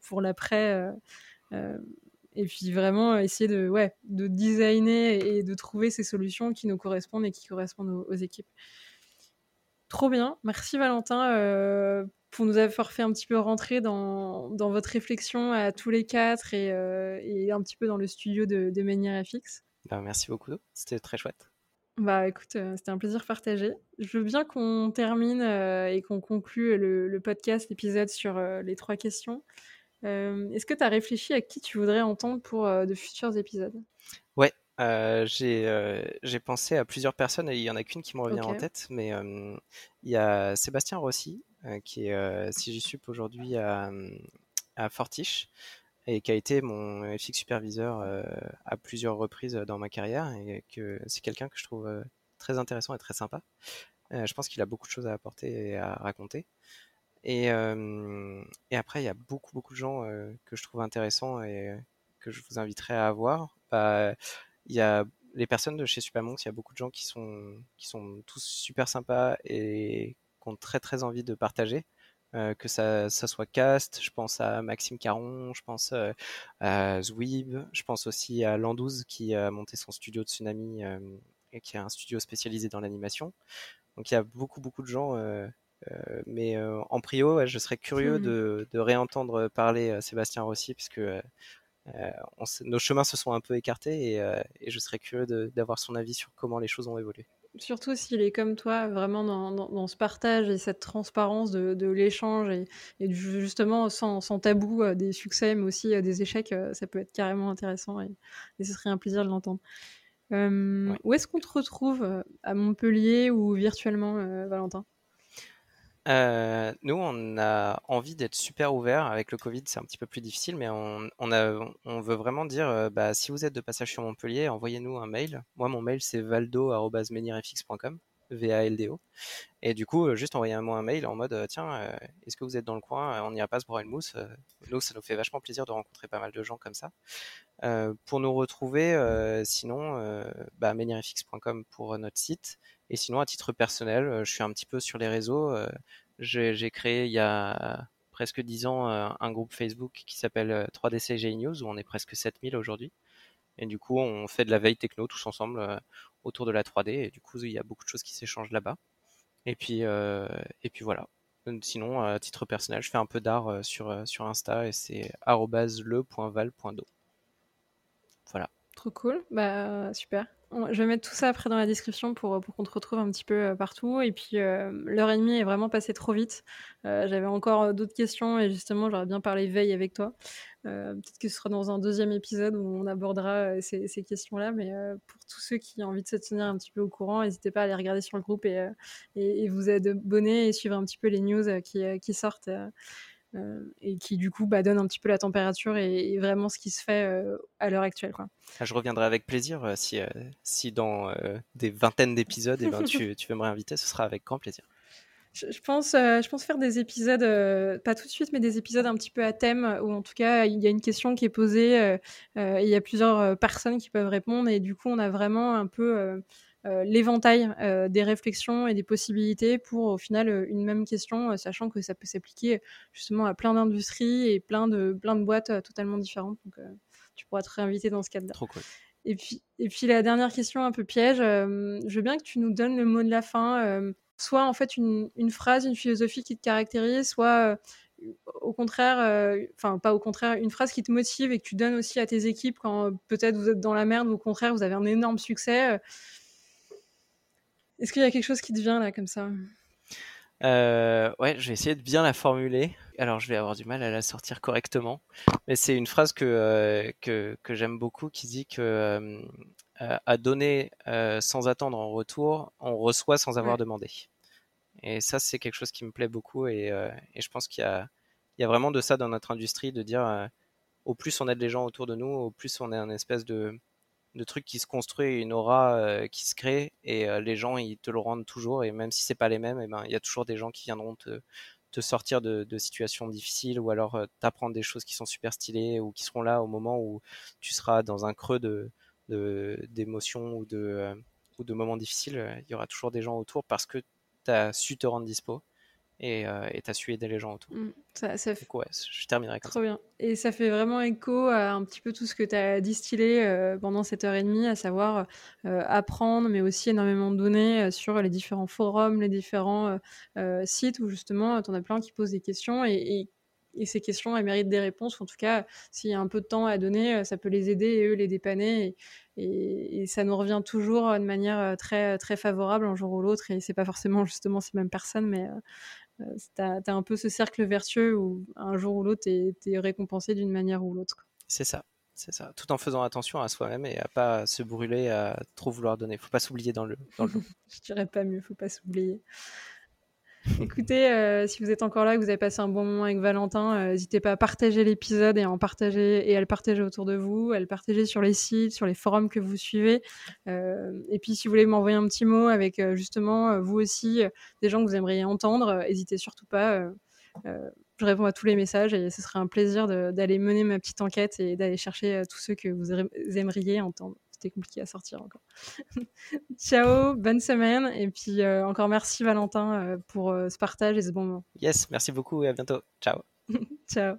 pour l'après et puis vraiment essayer de, ouais, de designer et de trouver ces solutions qui nous correspondent et qui correspondent aux, équipes. Trop bien. Merci Valentin euh, pour nous avoir fait un petit peu rentrer dans, dans votre réflexion à tous les quatre et, euh, et, un petit peu dans le studio de, de Manière FX. Bah, merci beaucoup. C'était très chouette. Bah écoute, euh, c'était un plaisir partagé. Je veux bien qu'on termine et qu'on conclue le, le podcast, l'épisode sur les trois questions. Euh, est-ce que tu as réfléchi à qui tu voudrais entendre pour euh, de futurs épisodes? Ouais, euh, j'ai pensé à plusieurs personnes et il y en a qu'une qui me revient en tête, mais il y a Sébastien Rossi qui est CGSUP aujourd'hui à, à Fortiche et qui a été mon FX superviseur à plusieurs reprises dans ma carrière et que c'est quelqu'un que je trouve très intéressant et très sympa. je pense qu'il a beaucoup de choses à apporter et à raconter. Et, après, il y a beaucoup, beaucoup de gens que je trouve intéressants et que je vous inviterai à voir. Bah, il y a les personnes de chez Supermonks, il y a beaucoup de gens qui sont, qui sont tous super sympas et qui ont très, très envie de partager. que ça, ça, soit Cast, je pense à Maxime Caron, je pense à Zwib, je pense aussi à Landouz qui a monté son studio de Tsunami et qui a un studio spécialisé dans l'animation. Donc il y a beaucoup beaucoup de gens euh, mais euh, en prio, je serais curieux mmh. de, de, réentendre parler euh, Sébastien Rossi, puisque nos chemins se sont un peu écartés et, et je serais curieux d'avoir son avis sur comment les choses ont évolué. Surtout s'il est comme toi, vraiment dans, dans, ce partage et cette transparence de, de l'échange et, et, justement sans, sans tabou des succès mais aussi des échecs, ça peut être carrément intéressant et, et ce serait un plaisir de l'entendre. Ouais. Où est-ce qu'on te retrouve à Montpellier ou virtuellement, Valentin? Euh, nous, on a envie d'être super ouvert. Avec le Covid, c'est un petit peu plus difficile, mais on, on, a, on veut vraiment dire, euh, bah, si vous êtes de passage sur Montpellier, envoyez-nous un mail. Moi, mon mail, c'est valdo.menirfx.com, V-A-L-D-O. Et du coup, euh, juste envoyez-moi un mail en mode, tiens, est-ce que vous êtes dans le coin? On n'ira pas se boire une mousse. nous, ça nous fait vachement plaisir de rencontrer pas mal de gens comme ça. pour nous retrouver, sinon, bah, menirfx.com pour notre site. Et sinon, à titre personnel, euh, je suis un petit peu sur les réseaux. Euh, j'ai créé il y a presque 10 ans euh, un groupe Facebook qui s'appelle 3DCG News où on est presque 7000 aujourd'hui. Et du coup, on fait de la veille techno tous ensemble autour de la 3D. Et du coup, il y a beaucoup de choses qui s'échangent là-bas. Et puis, et puis voilà. Sinon, à titre personnel, je fais un peu d'art sur, sur Insta et c'est le.val.do. Voilà. Trop cool. Bah, super. Je vais mettre tout ça après dans la description pour, pour qu'on te retrouve un petit peu euh, partout. Et puis, euh, l'heure et demie est vraiment passée trop vite. Euh, j'avais encore d'autres questions et justement, j'aurais bien parlé veille avec toi. Peut-être que ce sera dans un deuxième épisode où on abordera ces, questions-là. Mais pour tous ceux qui ont envie de se tenir un petit peu au courant, n'hésitez pas à aller regarder sur le groupe et, et, vous abonner et suivre un petit peu les news qui sortent. Euh, et qui du coup bah, donne un petit peu la température et, vraiment ce qui se fait euh, à l'heure actuelle. Quoi. Ah, je reviendrai avec plaisir euh, si, si dans des vingtaines d'épisodes eh ben, tu, [laughs] tu veux me réinviter, ce sera avec grand plaisir. Je, pense, je pense faire des épisodes, pas tout de suite, mais des épisodes un petit peu à thème, où en tout cas il y a une question qui est posée, il y a plusieurs personnes qui peuvent répondre, et du coup on a vraiment un peu l'éventail euh, des réflexions et des possibilités pour au final euh, une même question, sachant que ça peut s'appliquer justement à plein d'industries et plein de, plein de boîtes totalement différentes. Donc tu pourras te réinviter dans ce cadre-là. Trop cool. Et puis, et puis la dernière question un peu piège, je veux bien que tu nous donnes le mot de la fin, soit en fait une, une, phrase, une philosophie qui te caractérise, soit au contraire, enfin pas au contraire, une phrase qui te motive et que tu donnes aussi à tes équipes quand peut-être vous êtes dans la merde ou au contraire vous avez un énorme succès. Est-ce qu'il y a quelque chose qui te vient là comme ça? Euh, ouais, je vais essayer de bien la formuler. Alors, je vais avoir du mal à la sortir correctement, mais c'est une phrase que euh, que, que j'aime beaucoup qui dit que euh, à donner sans attendre en retour, on reçoit sans avoir demandé. Et ça, c'est quelque chose qui me plaît beaucoup, et, et je pense qu'il y a il y a vraiment de ça dans notre industrie, de dire au plus on aide les gens autour de nous, au plus on est un espèce de de trucs qui se construit, une aura euh, qui se crée et euh, les gens ils te le rendent toujours et même si c'est pas les mêmes, eh ben il y a toujours des gens qui viendront te, sortir de, situations difficiles ou alors euh, t'apprendre des choses qui sont super stylées ou qui seront là au moment où tu seras dans un creux d'émotions ou de ou de moments difficiles. Il y aura toujours des gens autour parce que tu as su te rendre dispo et euh, tu as su aider les gens autour. Mmh, ça, ça fait... ouais, je terminerai comme Trop bien. Et ça fait vraiment écho à un petit peu tout ce que tu as distillé euh, pendant cette heure et demie, à savoir euh, apprendre, mais aussi énormément de données euh, sur les différents forums, les différents sites où justement tu en as plein qui posent des questions et, et et ces questions, elles méritent des réponses. En tout cas, s'il y a un peu de temps à donner, ça peut les aider et eux les dépanner. Et, et, et ça nous revient toujours de manière très, très favorable un jour ou l'autre. Et c'est pas forcément justement ces mêmes personnes, mais tu as, un peu ce cercle vertueux où un jour ou l'autre, tu es, récompensé d'une manière ou l'autre. C'est ça. C'est ça, tout en faisant attention à soi-même et à pas se brûler, à trop vouloir donner. Faut pas s'oublier dans le, dans le [laughs] Je dirais pas mieux, faut pas s'oublier. [laughs] Écoutez, euh, si vous êtes encore là, que vous avez passé un bon moment avec Valentin, euh, n'hésitez pas à partager l'épisode et à en partager et à le partager autour de vous, à le partager sur les sites, sur les forums que vous suivez. Euh, et puis, si vous voulez m'envoyer un petit mot avec justement vous aussi des gens que vous aimeriez entendre, n'hésitez surtout pas. je réponds à tous les messages et ce serait un plaisir d'aller mener ma petite enquête et d'aller chercher tous ceux que vous aimeriez entendre c'était compliqué à sortir encore. [laughs] Ciao, bonne semaine. Et puis euh, encore merci Valentin euh, pour euh, ce partage et ce bon moment. Yes, merci beaucoup et à bientôt. Ciao. [laughs] Ciao.